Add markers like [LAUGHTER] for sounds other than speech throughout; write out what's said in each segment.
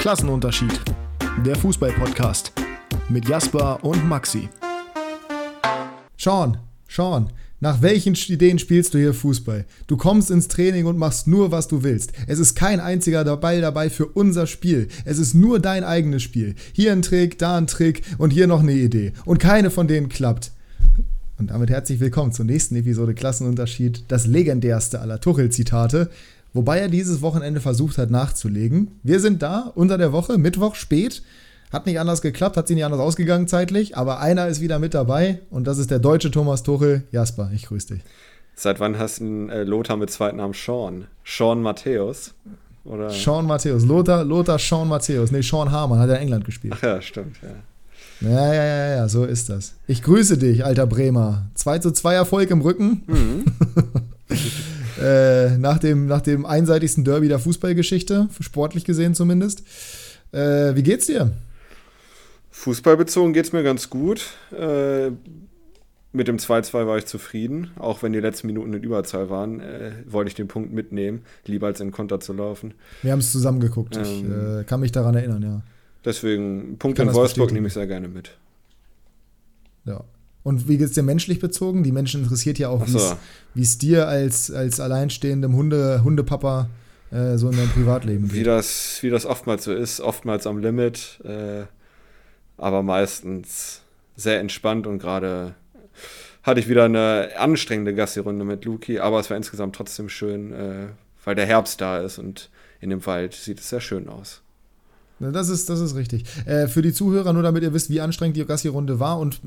Klassenunterschied. Der Fußball-Podcast mit Jasper und Maxi. Sean, Sean, nach welchen Ideen spielst du hier Fußball? Du kommst ins Training und machst nur, was du willst. Es ist kein einziger Ball dabei für unser Spiel. Es ist nur dein eigenes Spiel. Hier ein Trick, da ein Trick und hier noch eine Idee. Und keine von denen klappt. Und damit herzlich willkommen zur nächsten Episode Klassenunterschied, das legendärste aller Tuchel-Zitate. Wobei er dieses Wochenende versucht hat nachzulegen. Wir sind da unter der Woche, Mittwoch spät. Hat nicht anders geklappt, hat sich nicht anders ausgegangen zeitlich, aber einer ist wieder mit dabei und das ist der deutsche Thomas Tuchel. Jasper, ich grüße dich. Seit wann hast du einen äh, Lothar mit zweiten Namen Sean? Sean Matthäus? Oder? Sean Matthäus. Lothar, Lothar Sean Matthäus. Nee, Sean Harman hat ja in England gespielt. Ach ja, stimmt, ja. Ja, ja, ja, ja, so ist das. Ich grüße dich, alter Bremer. 2 zu 2 Erfolg im Rücken. Mhm. [LAUGHS] äh, nach, dem, nach dem einseitigsten Derby der Fußballgeschichte, sportlich gesehen zumindest. Äh, wie geht's dir? Fußballbezogen geht's mir ganz gut. Äh, mit dem 2-2 war ich zufrieden, auch wenn die letzten Minuten in Überzahl waren, äh, wollte ich den Punkt mitnehmen, lieber als in Konter zu laufen. Wir haben es zusammen geguckt, ähm, ich äh, kann mich daran erinnern, ja. Deswegen, Punkt in Wolfsburg nehme ich sehr gerne mit. Ja. Und wie geht es dir menschlich bezogen? Die Menschen interessiert ja auch, so. wie es dir als, als alleinstehendem Hunde, Hundepapa äh, so in deinem Privatleben geht. Wie das, wie das oftmals so ist, oftmals am Limit, äh, aber meistens sehr entspannt und gerade hatte ich wieder eine anstrengende Gassi-Runde mit Luki, aber es war insgesamt trotzdem schön, äh, weil der Herbst da ist und in dem Wald sieht es sehr schön aus. Das ist, das ist richtig. Äh, für die Zuhörer, nur damit ihr wisst, wie anstrengend die Gassi-Runde war und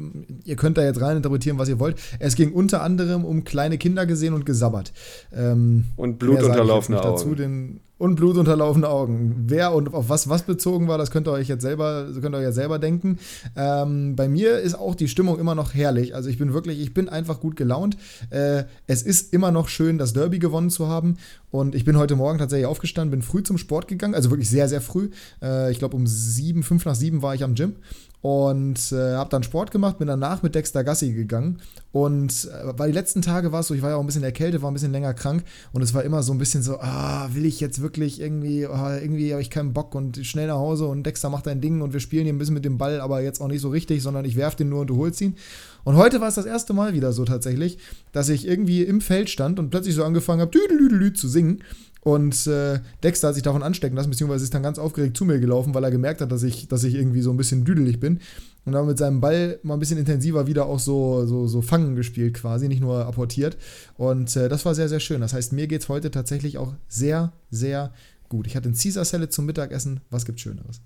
ihr könnt da jetzt rein interpretieren, was ihr wollt. Es ging unter anderem um kleine Kinder gesehen und gesabbert. Ähm, und blutunterlaufene Augen. Dazu, den, und blutunterlaufene Augen. Wer und auf was was bezogen war, das könnt ihr euch jetzt selber, könnt ihr euch jetzt selber denken. Ähm, bei mir ist auch die Stimmung immer noch herrlich. Also ich bin wirklich, ich bin einfach gut gelaunt. Äh, es ist immer noch schön, das Derby gewonnen zu haben. Und ich bin heute Morgen tatsächlich aufgestanden, bin früh zum Sport gegangen, also wirklich sehr, sehr früh. Äh, ich glaube um sieben, fünf nach sieben war ich am Gym und äh, habe dann Sport gemacht, bin danach mit Dexter Gassi gegangen. Und äh, weil die letzten Tage war es so, ich war ja auch ein bisschen erkältet, war ein bisschen länger krank. Und es war immer so ein bisschen so, ah, will ich jetzt wirklich irgendwie, oh, irgendwie habe ich keinen Bock und schnell nach Hause und Dexter macht ein Ding und wir spielen hier ein bisschen mit dem Ball, aber jetzt auch nicht so richtig, sondern ich werfe den nur und du holst ihn. Und heute war es das erste Mal wieder so tatsächlich, dass ich irgendwie im Feld stand und plötzlich so angefangen habe, zu singen und äh, Dexter hat sich davon anstecken lassen, beziehungsweise ist dann ganz aufgeregt zu mir gelaufen, weil er gemerkt hat, dass ich, dass ich irgendwie so ein bisschen düdelig bin. Und dann mit seinem Ball mal ein bisschen intensiver wieder auch so, so, so Fangen gespielt quasi, nicht nur apportiert. Und äh, das war sehr, sehr schön. Das heißt, mir geht es heute tatsächlich auch sehr, sehr gut. Ich hatte ein Caesar Salad zum Mittagessen. Was gibt Schöneres?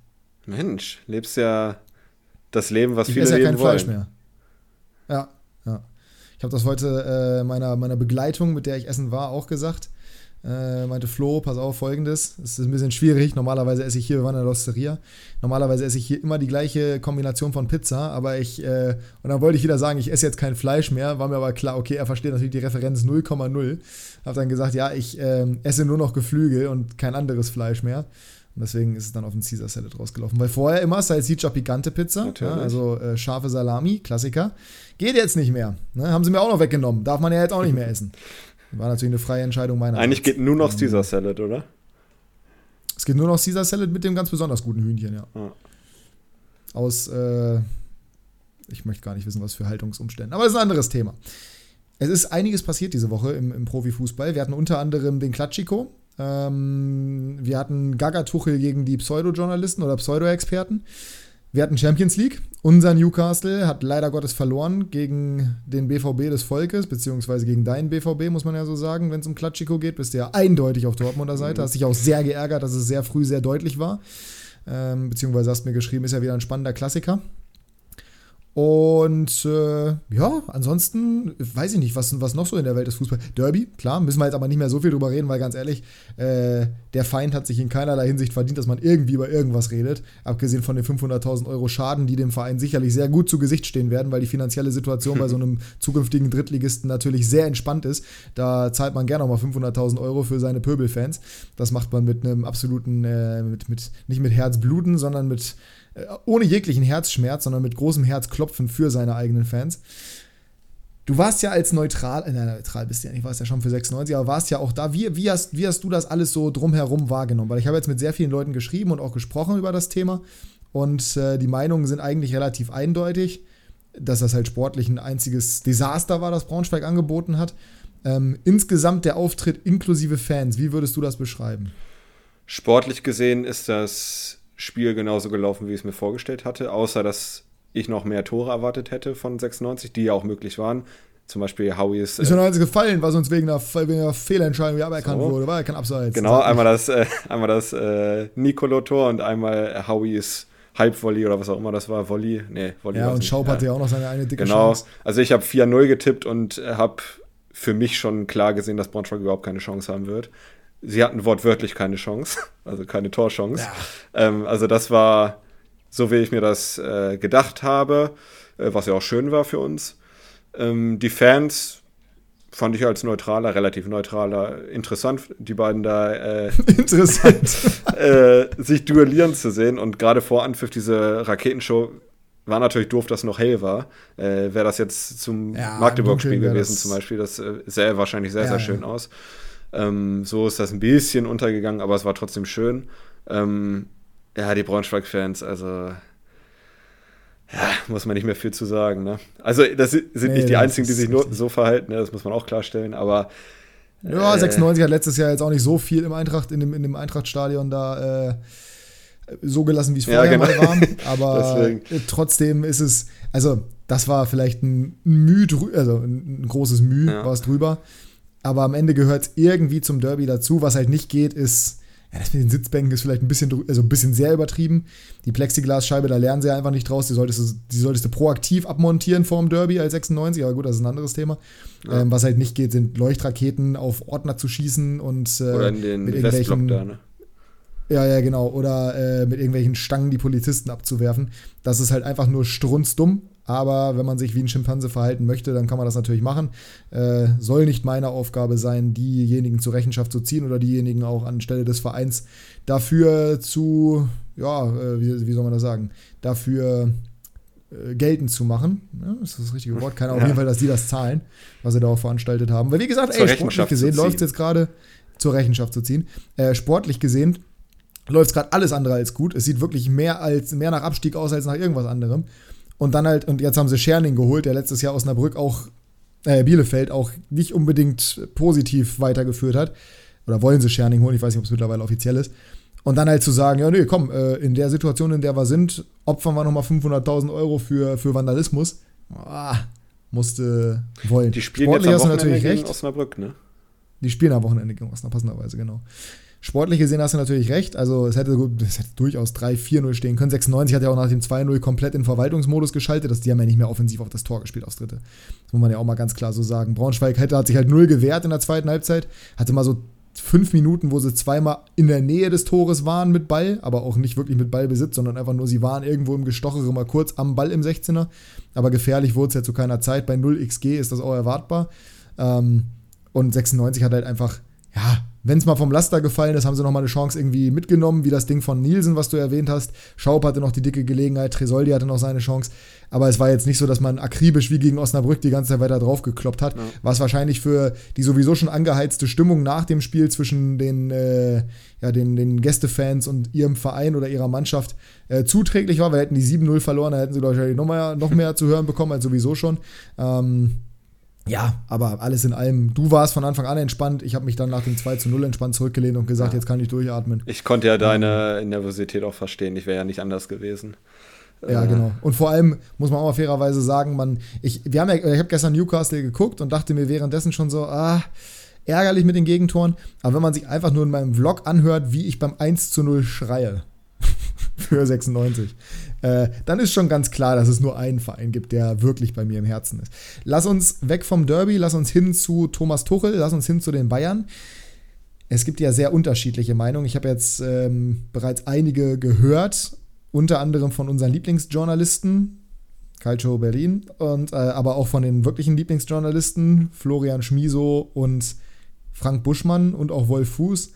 Mensch, lebst ja das Leben, was ich viele ja kein wollen. Fleisch mehr. Ja, ja. Ich habe das heute äh, meiner, meiner Begleitung, mit der ich essen war, auch gesagt. Äh, meinte Flo, pass auf, folgendes. Es ist ein bisschen schwierig. Normalerweise esse ich hier, wir waren in der Losteria. Normalerweise esse ich hier immer die gleiche Kombination von Pizza, aber ich, äh, und dann wollte ich wieder sagen, ich esse jetzt kein Fleisch mehr. War mir aber klar, okay, er versteht natürlich die Referenz 0,0. Hab dann gesagt, ja, ich äh, esse nur noch Geflügel und kein anderes Fleisch mehr. Und deswegen ist es dann auf den Caesar Salad rausgelaufen. Weil vorher immer Salsiccia Picante Pizza, ja, also äh, scharfe Salami, Klassiker. Geht jetzt nicht mehr. Ne? Haben sie mir auch noch weggenommen. Darf man ja jetzt auch nicht mehr essen. War natürlich eine freie Entscheidung meiner Eigentlich geht nur noch ähm, Caesar Salad, oder? Es geht nur noch Caesar Salad mit dem ganz besonders guten Hühnchen, ja. Ah. Aus, äh, ich möchte gar nicht wissen, was für Haltungsumständen. Aber das ist ein anderes Thema. Es ist einiges passiert diese Woche im, im Profifußball. Wir hatten unter anderem den Klatschiko. Ähm, wir hatten Gagatuchel gegen die Pseudo-Journalisten oder Pseudo-Experten. Wir hatten Champions League. Unser Newcastle hat leider Gottes verloren gegen den BVB des Volkes, beziehungsweise gegen deinen BVB, muss man ja so sagen. Wenn es um Klatschiko geht, bist du ja eindeutig auf Dortmunder Seite. Mhm. Hast dich auch sehr geärgert, dass es sehr früh sehr deutlich war. Ähm, beziehungsweise hast mir geschrieben, ist ja wieder ein spannender Klassiker. Und äh, ja, ansonsten weiß ich nicht, was, was noch so in der Welt des Fußballs. Derby, klar, müssen wir jetzt aber nicht mehr so viel drüber reden, weil ganz ehrlich, äh, der Feind hat sich in keinerlei Hinsicht verdient, dass man irgendwie über irgendwas redet. Abgesehen von den 500.000 Euro Schaden, die dem Verein sicherlich sehr gut zu Gesicht stehen werden, weil die finanzielle Situation bei so [LAUGHS] einem zukünftigen Drittligisten natürlich sehr entspannt ist. Da zahlt man gerne nochmal 500.000 Euro für seine Pöbelfans. Das macht man mit einem absoluten, äh, mit, mit, nicht mit Herzbluten, sondern mit ohne jeglichen Herzschmerz, sondern mit großem Herzklopfen für seine eigenen Fans. Du warst ja als neutral, äh, nein, neutral bist du ja nicht, warst ja schon für 96, aber warst ja auch da. Wie, wie, hast, wie hast du das alles so drumherum wahrgenommen? Weil ich habe jetzt mit sehr vielen Leuten geschrieben und auch gesprochen über das Thema und äh, die Meinungen sind eigentlich relativ eindeutig, dass das halt sportlich ein einziges Desaster war, das Braunschweig angeboten hat. Ähm, insgesamt der Auftritt inklusive Fans, wie würdest du das beschreiben? Sportlich gesehen ist das Spiel genauso gelaufen, wie ich es mir vorgestellt hatte, außer dass ich noch mehr Tore erwartet hätte von 96, die ja auch möglich waren. Zum Beispiel Howies. Ist nur eins gefallen, was uns wegen einer, wegen einer Fehlentscheidung aberkannt so. wurde. War ja kein Abseits. Genau, [LAUGHS] einmal das, äh, einmal das äh, Nicolo-Tor und einmal Howies Halbvolley oder was auch immer das war. Volley? Nee, Volley. Ja, und Schaub hatte ja auch noch seine eine dicke genau. Chance. Genau. Also ich habe 4-0 getippt und habe für mich schon klar gesehen, dass Braunschweig überhaupt keine Chance haben wird. Sie hatten wortwörtlich keine Chance, [LAUGHS] also keine Torchance. Ja. Ähm, also das war so, wie ich mir das äh, gedacht habe, äh, was ja auch schön war für uns. Ähm, die Fans fand ich als neutraler, relativ neutraler, interessant, die beiden da äh, [LAUGHS] interessant [LAUGHS] äh, sich duellieren zu sehen und gerade vor Anpfiff diese Raketenshow war natürlich doof, dass noch hell war. Äh, Wäre das jetzt zum ja, Magdeburg-Spiel gewesen zum Beispiel, das äh, sähe wahrscheinlich sehr, ja, sehr schön ja. aus. Ähm, so ist das ein bisschen untergegangen, aber es war trotzdem schön. Ähm, ja, die Braunschweig-Fans, also ja, muss man nicht mehr viel zu sagen. Ne? Also, das sind nee, nicht die einzigen, die sich nur so verhalten, ne? das muss man auch klarstellen, aber. Ja, äh, 96 hat letztes Jahr jetzt auch nicht so viel im Eintracht, in dem, in dem Eintrachtstadion da äh, so gelassen, wie es vorher ja, genau. mal war. [LAUGHS] Aber trotzdem ist es, also, das war vielleicht ein Müh, also ein großes Müh ja. war es drüber. Aber am Ende gehört es irgendwie zum Derby dazu. Was halt nicht geht, ist ja, das mit den Sitzbänken ist vielleicht ein bisschen, also ein bisschen sehr übertrieben. Die Plexiglasscheibe, da lernen sie ja einfach nicht draus. Die solltest, du, die solltest du proaktiv abmontieren vorm Derby als 96, aber gut, das ist ein anderes Thema. Ja. Ähm, was halt nicht geht, sind Leuchtraketen auf Ordner zu schießen und äh, Oder in den mit irgendwelchen, da, ne? Ja, ja, genau. Oder äh, mit irgendwelchen Stangen die Polizisten abzuwerfen. Das ist halt einfach nur strunzdumm. Aber wenn man sich wie ein Schimpanse verhalten möchte, dann kann man das natürlich machen. Äh, soll nicht meine Aufgabe sein, diejenigen zur Rechenschaft zu ziehen oder diejenigen auch anstelle des Vereins dafür zu, ja, äh, wie, wie, soll man das sagen, dafür äh, geltend zu machen. Ja, ist das, das richtige Wort? Keine Ahnung, ja. auf jeden Fall, dass die das zahlen, was sie da auch veranstaltet haben. Weil wie gesagt, ey, sportlich gesehen läuft es jetzt gerade zur Rechenschaft zu ziehen. Äh, sportlich gesehen läuft es gerade alles andere als gut. Es sieht wirklich mehr als mehr nach Abstieg aus als nach irgendwas anderem. Und dann halt, und jetzt haben sie Scherning geholt, der letztes Jahr Osnabrück auch, äh, Bielefeld auch nicht unbedingt positiv weitergeführt hat. Oder wollen sie Scherning holen, ich weiß nicht, ob es mittlerweile offiziell ist. Und dann halt zu sagen, ja, nee, komm, äh, in der Situation, in der wir sind, opfern wir nochmal 500.000 Euro für, für Vandalismus. Ah, musste wollen. Die spielen Sportlich jetzt am Wochenende natürlich gegen recht. Osnabrück, ne? Die spielen am Wochenende gegen Osnabrück, passenderweise, genau. Sportlich gesehen hast du natürlich recht. Also es hätte, es hätte durchaus 3-4-0 stehen können. 96 hat ja auch nach dem 2-0 komplett in Verwaltungsmodus geschaltet. Das, die haben ja nicht mehr offensiv auf das Tor gespielt aufs dritte. Das muss man ja auch mal ganz klar so sagen. Braunschweig hätte, hat sich halt null gewehrt in der zweiten Halbzeit. Hatte mal so fünf Minuten, wo sie zweimal in der Nähe des Tores waren mit Ball, aber auch nicht wirklich mit Ballbesitz, sondern einfach nur, sie waren irgendwo im Gestochere mal kurz am Ball im 16er. Aber gefährlich wurde es ja zu keiner Zeit. Bei 0 XG ist das auch erwartbar. Ähm, und 96 hat halt einfach, ja, wenn es mal vom Laster gefallen ist, haben sie nochmal eine Chance irgendwie mitgenommen, wie das Ding von Nielsen, was du erwähnt hast. Schaub hatte noch die dicke Gelegenheit, Tresoldi hatte noch seine Chance. Aber es war jetzt nicht so, dass man akribisch wie gegen Osnabrück die ganze Zeit weiter drauf gekloppt hat. Ja. Was wahrscheinlich für die sowieso schon angeheizte Stimmung nach dem Spiel zwischen den, äh, ja, den, den Gästefans und ihrem Verein oder ihrer Mannschaft äh, zuträglich war. Wir hätten die 7-0 verloren, da hätten sie, glaube ich, noch mehr, noch mehr zu hören bekommen als sowieso schon. Ähm, ja, aber alles in allem, du warst von Anfang an entspannt. Ich habe mich dann nach dem 2 zu 0 entspannt zurückgelehnt und gesagt, ja. jetzt kann ich durchatmen. Ich konnte ja deine Nervosität auch verstehen. Ich wäre ja nicht anders gewesen. Ja, äh. genau. Und vor allem muss man auch mal fairerweise sagen, man, ich, wir haben ja, ich habe gestern Newcastle geguckt und dachte mir währenddessen schon so, ah, ärgerlich mit den Gegentoren. Aber wenn man sich einfach nur in meinem Vlog anhört, wie ich beim 1 zu 0 schreie [LAUGHS] für 96, äh, dann ist schon ganz klar, dass es nur einen Verein gibt, der wirklich bei mir im Herzen ist. Lass uns weg vom Derby, lass uns hin zu Thomas Tuchel, lass uns hin zu den Bayern. Es gibt ja sehr unterschiedliche Meinungen. Ich habe jetzt ähm, bereits einige gehört, unter anderem von unseren Lieblingsjournalisten, Calcio Berlin, und, äh, aber auch von den wirklichen Lieblingsjournalisten, Florian Schmiso und Frank Buschmann und auch Wolf Fuß.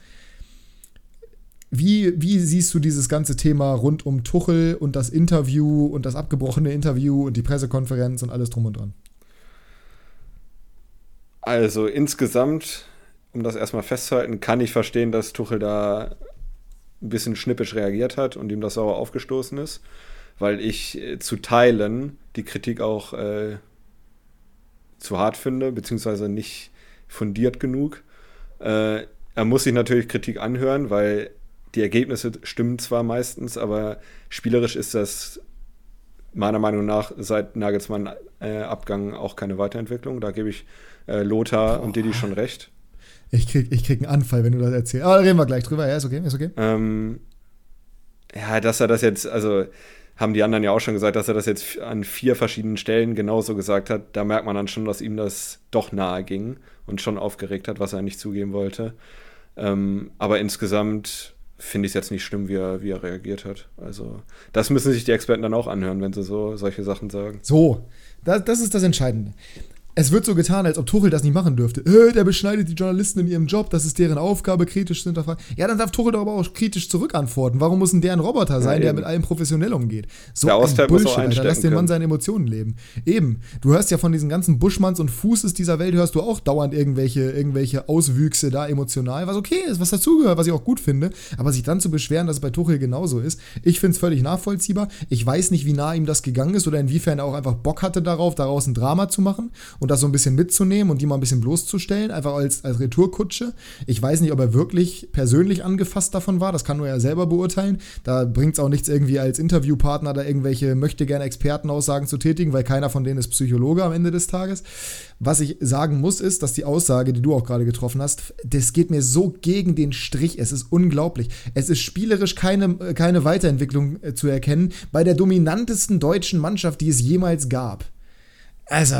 Wie, wie siehst du dieses ganze Thema rund um Tuchel und das Interview und das abgebrochene Interview und die Pressekonferenz und alles drum und dran? Also insgesamt, um das erstmal festzuhalten, kann ich verstehen, dass Tuchel da ein bisschen schnippisch reagiert hat und ihm das sauer aufgestoßen ist, weil ich äh, zu Teilen die Kritik auch äh, zu hart finde, beziehungsweise nicht fundiert genug. Äh, er muss sich natürlich Kritik anhören, weil die Ergebnisse stimmen zwar meistens, aber spielerisch ist das meiner Meinung nach seit Nagelsmann äh, Abgang auch keine Weiterentwicklung. Da gebe ich äh, Lothar Boah. und Didi schon recht. Ich krieg, ich krieg einen Anfall, wenn du das erzählst. Aber reden wir gleich drüber. Ja, ist okay, ist okay. Ähm, ja, dass er das jetzt, also haben die anderen ja auch schon gesagt, dass er das jetzt an vier verschiedenen Stellen genauso gesagt hat. Da merkt man dann schon, dass ihm das doch nahe ging und schon aufgeregt hat, was er nicht zugeben wollte. Ähm, aber insgesamt finde ich es jetzt nicht schlimm, wie er, wie er reagiert hat. Also, das müssen sich die Experten dann auch anhören, wenn sie so solche Sachen sagen. So, das, das ist das Entscheidende es wird so getan, als ob Tuchel das nicht machen dürfte. Äh, der beschneidet die Journalisten in ihrem Job, das ist deren Aufgabe, kritisch zu hinterfragen. Ja, dann darf Tuchel doch aber auch kritisch zurückantworten. Warum muss denn der ein Roboter sein, ja, der mit allem professionell umgeht? So der ein Bullshit, Alter. Lass den Mann seine Emotionen leben. Eben. Du hörst ja von diesen ganzen Buschmanns und Fußes dieser Welt, hörst du auch dauernd irgendwelche, irgendwelche Auswüchse da emotional, was okay ist, was dazugehört, was ich auch gut finde. Aber sich dann zu beschweren, dass es bei Tuchel genauso ist, ich finde es völlig nachvollziehbar. Ich weiß nicht, wie nah ihm das gegangen ist oder inwiefern er auch einfach Bock hatte darauf, daraus ein Drama zu machen und das so ein bisschen mitzunehmen und die mal ein bisschen bloßzustellen, einfach als, als Retourkutsche. Ich weiß nicht, ob er wirklich persönlich angefasst davon war, das kann nur er selber beurteilen. Da bringt es auch nichts irgendwie als Interviewpartner da irgendwelche möchte gerne Expertenaussagen zu tätigen, weil keiner von denen ist Psychologe am Ende des Tages. Was ich sagen muss, ist, dass die Aussage, die du auch gerade getroffen hast, das geht mir so gegen den Strich. Es ist unglaublich. Es ist spielerisch keine, keine Weiterentwicklung äh, zu erkennen bei der dominantesten deutschen Mannschaft, die es jemals gab. Also,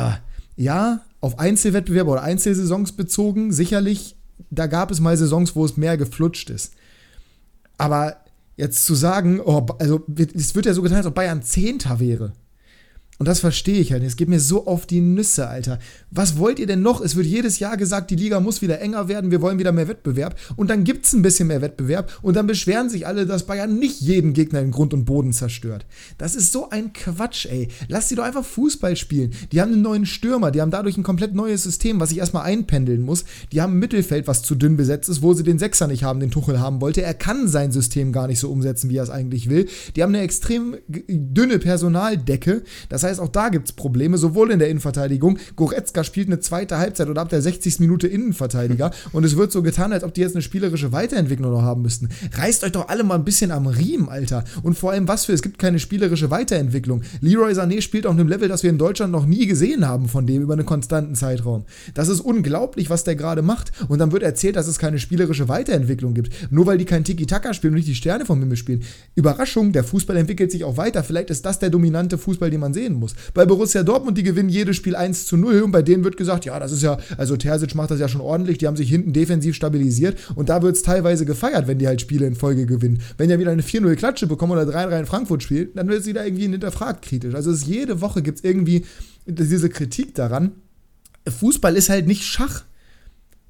ja, auf Einzelwettbewerbe oder Einzelsaisons bezogen, sicherlich, da gab es mal Saisons, wo es mehr geflutscht ist. Aber jetzt zu sagen, oh, also es wird ja so getan, als ob Bayern Zehnter wäre. Und das verstehe ich halt. Es geht mir so auf die Nüsse, Alter. Was wollt ihr denn noch? Es wird jedes Jahr gesagt, die Liga muss wieder enger werden, wir wollen wieder mehr Wettbewerb. Und dann gibt es ein bisschen mehr Wettbewerb. Und dann beschweren sich alle, dass Bayern nicht jeden Gegner in Grund und Boden zerstört. Das ist so ein Quatsch, ey. Lass sie doch einfach Fußball spielen. Die haben einen neuen Stürmer, die haben dadurch ein komplett neues System, was ich erstmal einpendeln muss. Die haben ein Mittelfeld, was zu dünn besetzt ist, wo sie den Sechser nicht haben, den Tuchel haben wollte. Er kann sein System gar nicht so umsetzen, wie er es eigentlich will. Die haben eine extrem dünne Personaldecke. Das heißt, heißt, auch da gibt es Probleme, sowohl in der Innenverteidigung. Goretzka spielt eine zweite Halbzeit oder ab der 60. Minute Innenverteidiger [LAUGHS] und es wird so getan, als ob die jetzt eine spielerische Weiterentwicklung noch haben müssten. Reißt euch doch alle mal ein bisschen am Riemen, Alter. Und vor allem, was für, es gibt keine spielerische Weiterentwicklung. Leroy Sané spielt auf einem Level, das wir in Deutschland noch nie gesehen haben von dem über einen konstanten Zeitraum. Das ist unglaublich, was der gerade macht. Und dann wird erzählt, dass es keine spielerische Weiterentwicklung gibt. Nur weil die kein Tiki-Taka spielen und nicht die Sterne vom Himmel spielen. Überraschung, der Fußball entwickelt sich auch weiter. Vielleicht ist das der dominante Fußball, den man sehen muss. Bei Borussia Dortmund, die gewinnen jedes Spiel 1 zu 0 und bei denen wird gesagt, ja, das ist ja, also Terzic macht das ja schon ordentlich, die haben sich hinten defensiv stabilisiert und da wird es teilweise gefeiert, wenn die halt Spiele in Folge gewinnen. Wenn ja wieder eine 4-0 Klatsche bekommen oder 3-3 in Frankfurt spielt, dann wird sie da irgendwie hinterfragt kritisch. Also es jede Woche gibt es irgendwie diese Kritik daran. Fußball ist halt nicht Schach.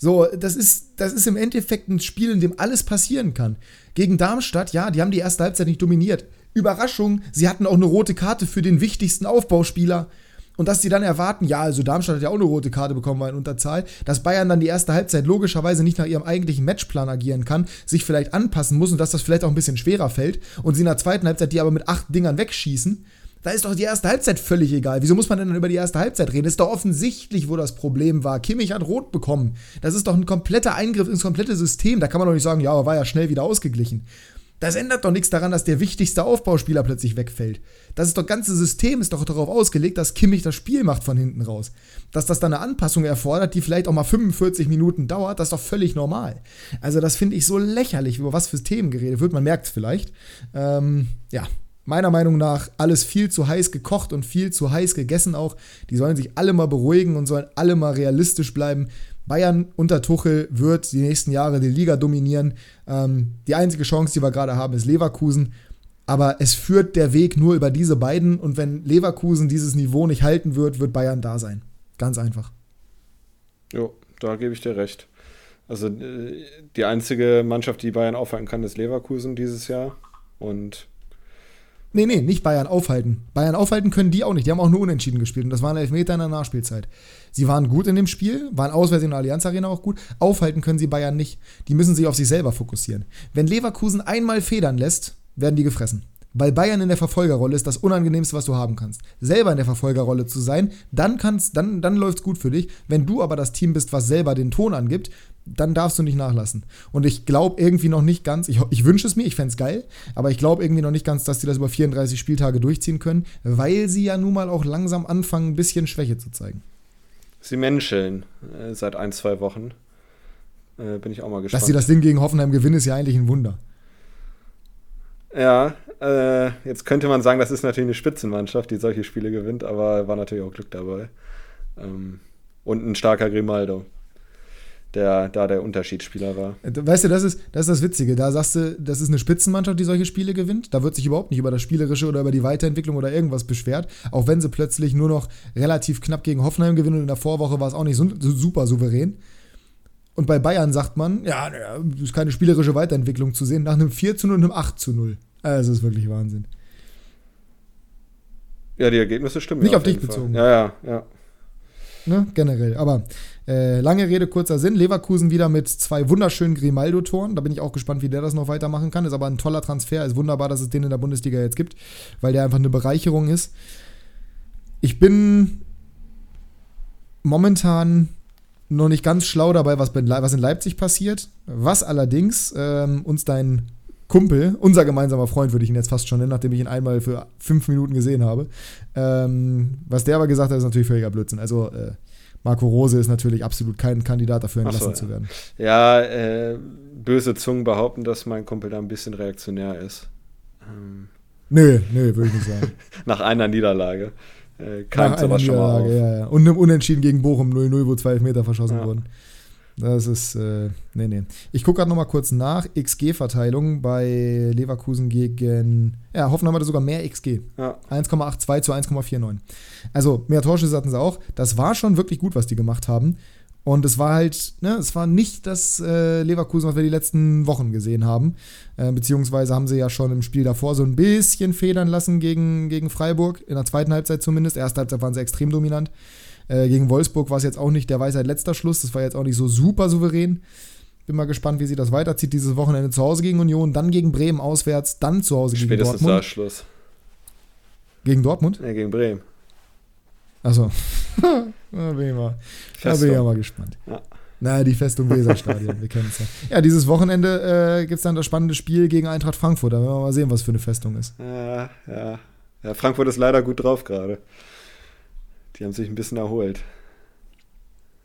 So, das ist, das ist im Endeffekt ein Spiel, in dem alles passieren kann. Gegen Darmstadt, ja, die haben die erste Halbzeit nicht dominiert. Überraschung, sie hatten auch eine rote Karte für den wichtigsten Aufbauspieler. Und dass sie dann erwarten, ja, also Darmstadt hat ja auch eine rote Karte bekommen, war in Unterzahl, dass Bayern dann die erste Halbzeit logischerweise nicht nach ihrem eigentlichen Matchplan agieren kann, sich vielleicht anpassen muss und dass das vielleicht auch ein bisschen schwerer fällt und sie in der zweiten Halbzeit die aber mit acht Dingern wegschießen. Da ist doch die erste Halbzeit völlig egal. Wieso muss man denn dann über die erste Halbzeit reden? ist doch offensichtlich, wo das Problem war. Kimmich hat rot bekommen. Das ist doch ein kompletter Eingriff ins komplette System. Da kann man doch nicht sagen, ja, aber war ja schnell wieder ausgeglichen. Das ändert doch nichts daran, dass der wichtigste Aufbauspieler plötzlich wegfällt. Das ist doch ganze System ist doch darauf ausgelegt, dass Kimmich das Spiel macht von hinten raus. Dass das dann eine Anpassung erfordert, die vielleicht auch mal 45 Minuten dauert, das ist doch völlig normal. Also das finde ich so lächerlich, über was für Themen geredet wird. Man merkt es vielleicht. Ähm, ja, meiner Meinung nach alles viel zu heiß gekocht und viel zu heiß gegessen auch. Die sollen sich alle mal beruhigen und sollen alle mal realistisch bleiben. Bayern unter Tuchel wird die nächsten Jahre die Liga dominieren. Ähm, die einzige Chance, die wir gerade haben, ist Leverkusen. Aber es führt der Weg nur über diese beiden. Und wenn Leverkusen dieses Niveau nicht halten wird, wird Bayern da sein. Ganz einfach. Jo, da gebe ich dir recht. Also äh, die einzige Mannschaft, die Bayern aufhalten kann, ist Leverkusen dieses Jahr. Und Nee, nee, nicht Bayern aufhalten. Bayern aufhalten können die auch nicht. Die haben auch nur unentschieden gespielt und das waren Elfmeter in der Nachspielzeit. Sie waren gut in dem Spiel, waren auswärts in der Allianz Arena auch gut. Aufhalten können sie Bayern nicht. Die müssen sich auf sich selber fokussieren. Wenn Leverkusen einmal federn lässt, werden die gefressen. Weil Bayern in der Verfolgerrolle ist das Unangenehmste, was du haben kannst. Selber in der Verfolgerrolle zu sein, dann kannst, dann, dann läuft's gut für dich. Wenn du aber das Team bist, was selber den Ton angibt, dann darfst du nicht nachlassen. Und ich glaube irgendwie noch nicht ganz, ich, ich wünsche es mir, ich fände es geil, aber ich glaube irgendwie noch nicht ganz, dass sie das über 34 Spieltage durchziehen können, weil sie ja nun mal auch langsam anfangen, ein bisschen Schwäche zu zeigen. Sie menscheln äh, seit ein, zwei Wochen. Äh, bin ich auch mal gespannt. Dass sie das Ding gegen Hoffenheim gewinnen, ist ja eigentlich ein Wunder. Ja, äh, jetzt könnte man sagen, das ist natürlich eine Spitzenmannschaft, die solche Spiele gewinnt, aber war natürlich auch Glück dabei. Ähm, und ein starker Grimaldo, der da der Unterschiedsspieler war. Weißt du, das ist, das ist das Witzige. Da sagst du, das ist eine Spitzenmannschaft, die solche Spiele gewinnt. Da wird sich überhaupt nicht über das Spielerische oder über die Weiterentwicklung oder irgendwas beschwert. Auch wenn sie plötzlich nur noch relativ knapp gegen Hoffenheim gewinnen und in der Vorwoche war es auch nicht so, so super souverän. Und bei Bayern sagt man, ja, es ist keine spielerische Weiterentwicklung zu sehen, nach einem 4 zu 0 und einem 8 zu 0. Also, das ist wirklich Wahnsinn. Ja, die Ergebnisse stimmen. Nicht ja, auf dich bezogen. Ja, ja, ja. Ne, generell. Aber äh, lange Rede, kurzer Sinn. Leverkusen wieder mit zwei wunderschönen Grimaldo-Toren. Da bin ich auch gespannt, wie der das noch weitermachen kann. Ist aber ein toller Transfer. Ist wunderbar, dass es den in der Bundesliga jetzt gibt, weil der einfach eine Bereicherung ist. Ich bin momentan noch nicht ganz schlau dabei, was, in Leipzig passiert. Was allerdings ähm, uns dein Kumpel, unser gemeinsamer Freund, würde ich ihn jetzt fast schon nennen, nachdem ich ihn einmal für fünf Minuten gesehen habe. Ähm, was der aber gesagt hat, ist natürlich völliger Blödsinn. Also äh, Marco Rose ist natürlich absolut kein Kandidat dafür, entlassen so, zu werden. Ja, äh, böse Zungen behaupten, dass mein Kumpel da ein bisschen reaktionär ist. Ähm. Nö, nö, würde ich nicht sagen. [LAUGHS] Nach einer Niederlage. Äh, Nach einer Niederlage, ja, ja. Und einem Unentschieden gegen Bochum 0-0, wo zwei Meter verschossen ja. wurden. Das ist, äh, nee, nee. Ich gucke gerade nochmal kurz nach. XG-Verteilung bei Leverkusen gegen, ja, Hoffenheim hatte sogar mehr XG. Ja. 1,82 zu 1,49. Also, mehr Torschüsse hatten sie auch. Das war schon wirklich gut, was die gemacht haben. Und es war halt, ne, es war nicht das äh, Leverkusen, was wir die letzten Wochen gesehen haben. Äh, beziehungsweise haben sie ja schon im Spiel davor so ein bisschen federn lassen gegen, gegen Freiburg, in der zweiten Halbzeit zumindest. Erste Halbzeit waren sie extrem dominant. Äh, gegen Wolfsburg war es jetzt auch nicht der Weisheit letzter Schluss. Das war jetzt auch nicht so super souverän. Bin mal gespannt, wie sie das weiterzieht. Dieses Wochenende zu Hause gegen Union, dann gegen Bremen auswärts, dann zu Hause gegen Spätestens Dortmund. Spätestens da Schluss. Gegen Dortmund? Ja, gegen Bremen. Achso. [LAUGHS] da bin ich mal, da bin ich ja mal gespannt. Ja. Na, die Festung Weserstadion, wir kennen es ja. Ja, dieses Wochenende äh, gibt es dann das spannende Spiel gegen Eintracht Frankfurt. Da werden wir mal sehen, was für eine Festung ist. Ja, ja. Ja, Frankfurt ist leider gut drauf gerade. Die haben sich ein bisschen erholt.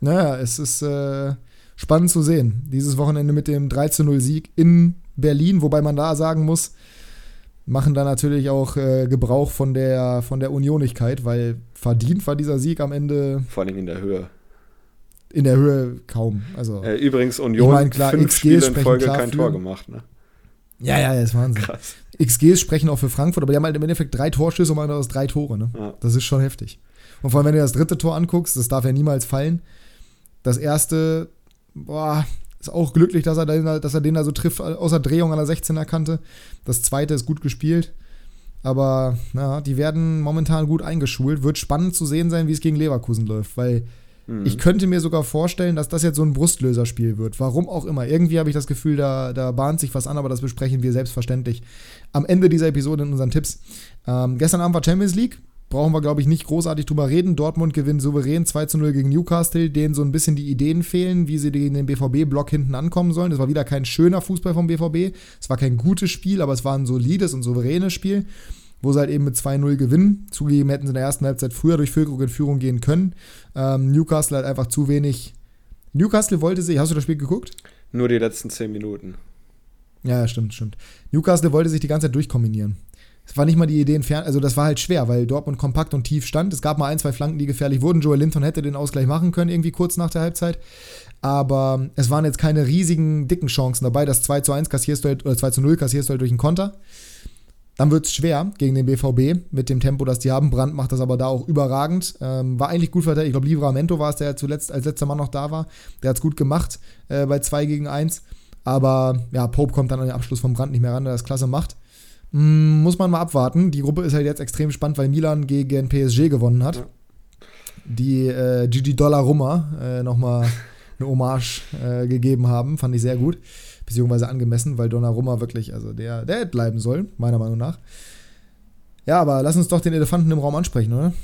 Naja, es ist äh, spannend zu sehen. Dieses Wochenende mit dem 13-0-Sieg in Berlin, wobei man da sagen muss, machen da natürlich auch äh, Gebrauch von der, von der Unionigkeit, weil verdient war dieser Sieg am Ende. Vor allem in der Höhe. In der Höhe kaum. Also, äh, übrigens, Union ich mein, klar, fünf XGs Spiele in Folge kein Tor gemacht. Ne? Ja, ja, das ist Wahnsinn. Krass. XGs sprechen auch für Frankfurt, aber die haben halt im Endeffekt drei Torschüsse und machen aus drei Tore. Ne? Ja. Das ist schon heftig. Und vor allem, wenn du das dritte Tor anguckst, das darf ja niemals fallen. Das erste, boah, ist auch glücklich, dass er, den, dass er den da so trifft, außer Drehung an der 16er Kante. Das zweite ist gut gespielt. Aber na, die werden momentan gut eingeschult. Wird spannend zu sehen sein, wie es gegen Leverkusen läuft, weil mhm. ich könnte mir sogar vorstellen, dass das jetzt so ein Brustlöserspiel wird. Warum auch immer. Irgendwie habe ich das Gefühl, da, da bahnt sich was an, aber das besprechen wir selbstverständlich am Ende dieser Episode in unseren Tipps. Ähm, gestern Abend war Champions League brauchen wir, glaube ich, nicht großartig drüber reden. Dortmund gewinnt souverän 2 zu 0 gegen Newcastle, denen so ein bisschen die Ideen fehlen, wie sie in den BVB-Block hinten ankommen sollen. Das war wieder kein schöner Fußball vom BVB. Es war kein gutes Spiel, aber es war ein solides und souveränes Spiel, wo sie halt eben mit 2-0 gewinnen. Zugegeben hätten sie in der ersten Halbzeit früher durch Füllkrug in Führung gehen können. Ähm, Newcastle hat einfach zu wenig. Newcastle wollte sich, hast du das Spiel geguckt? Nur die letzten 10 Minuten. Ja, stimmt, stimmt. Newcastle wollte sich die ganze Zeit durchkombinieren. Es war nicht mal die Idee entfernt, also das war halt schwer, weil Dortmund kompakt und tief stand. Es gab mal ein, zwei Flanken, die gefährlich wurden. Joel Linton hätte den Ausgleich machen können, irgendwie kurz nach der Halbzeit. Aber es waren jetzt keine riesigen, dicken Chancen dabei. Das 2 zu 1 kassierst du halt, oder 2 zu 0 kassierst du halt durch einen Konter. Dann wird es schwer gegen den BVB mit dem Tempo, das die haben. Brandt macht das aber da auch überragend. Ähm, war eigentlich gut verteidigt. Ich glaube, Livramento war es, der zuletzt als letzter Mann noch da war. Der hat es gut gemacht äh, bei 2 gegen 1. Aber ja, Pope kommt dann an den Abschluss von Brandt nicht mehr ran, der das klasse macht. Mm, muss man mal abwarten. Die Gruppe ist halt jetzt extrem spannend, weil Milan gegen PSG gewonnen hat. Ja. Die äh, Gigi Dollarumma äh, nochmal eine Hommage äh, gegeben haben. Fand ich sehr gut. Beziehungsweise angemessen, weil Donnarumma wirklich, also der, der hätte bleiben soll, meiner Meinung nach. Ja, aber lass uns doch den Elefanten im Raum ansprechen, oder?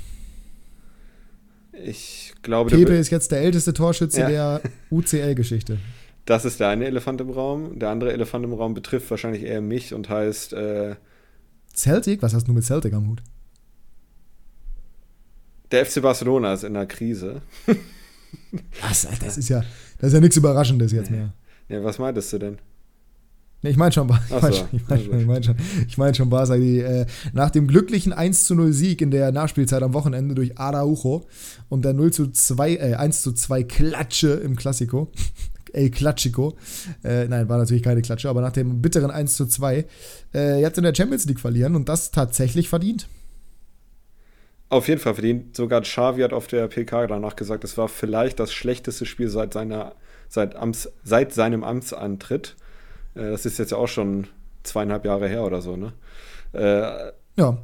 Ich glaube, Pepe ist jetzt der älteste Torschütze ja. der UCL-Geschichte. Das ist der eine Elefant im Raum. Der andere Elefant im Raum betrifft wahrscheinlich eher mich und heißt. Äh, Celtic? Was hast du mit Celtic am Hut? Der FC Barcelona ist in einer Krise. das, [LAUGHS] das, ist ja, das ist ja nichts Überraschendes jetzt mehr. Ja, was meintest du denn? Nee, ich meine schon, ich mein schon, ich mein schon, ich mein schon, ich mein schon Barca, die äh, nach dem glücklichen 1 zu 0 Sieg in der Nachspielzeit am Wochenende durch Araujo und der 0 zu 2, äh, 1 zu 2 Klatsche im Klassiko, El Klatschico, äh, nein, war natürlich keine Klatsche, aber nach dem bitteren 1 zu 2, äh, jetzt in der Champions League verlieren und das tatsächlich verdient. Auf jeden Fall verdient. Sogar Xavi hat auf der PK danach gesagt, es war vielleicht das schlechteste Spiel seit, seiner, seit, Amts, seit seinem Amtsantritt. Äh, das ist jetzt ja auch schon zweieinhalb Jahre her oder so, ne? Äh, ja.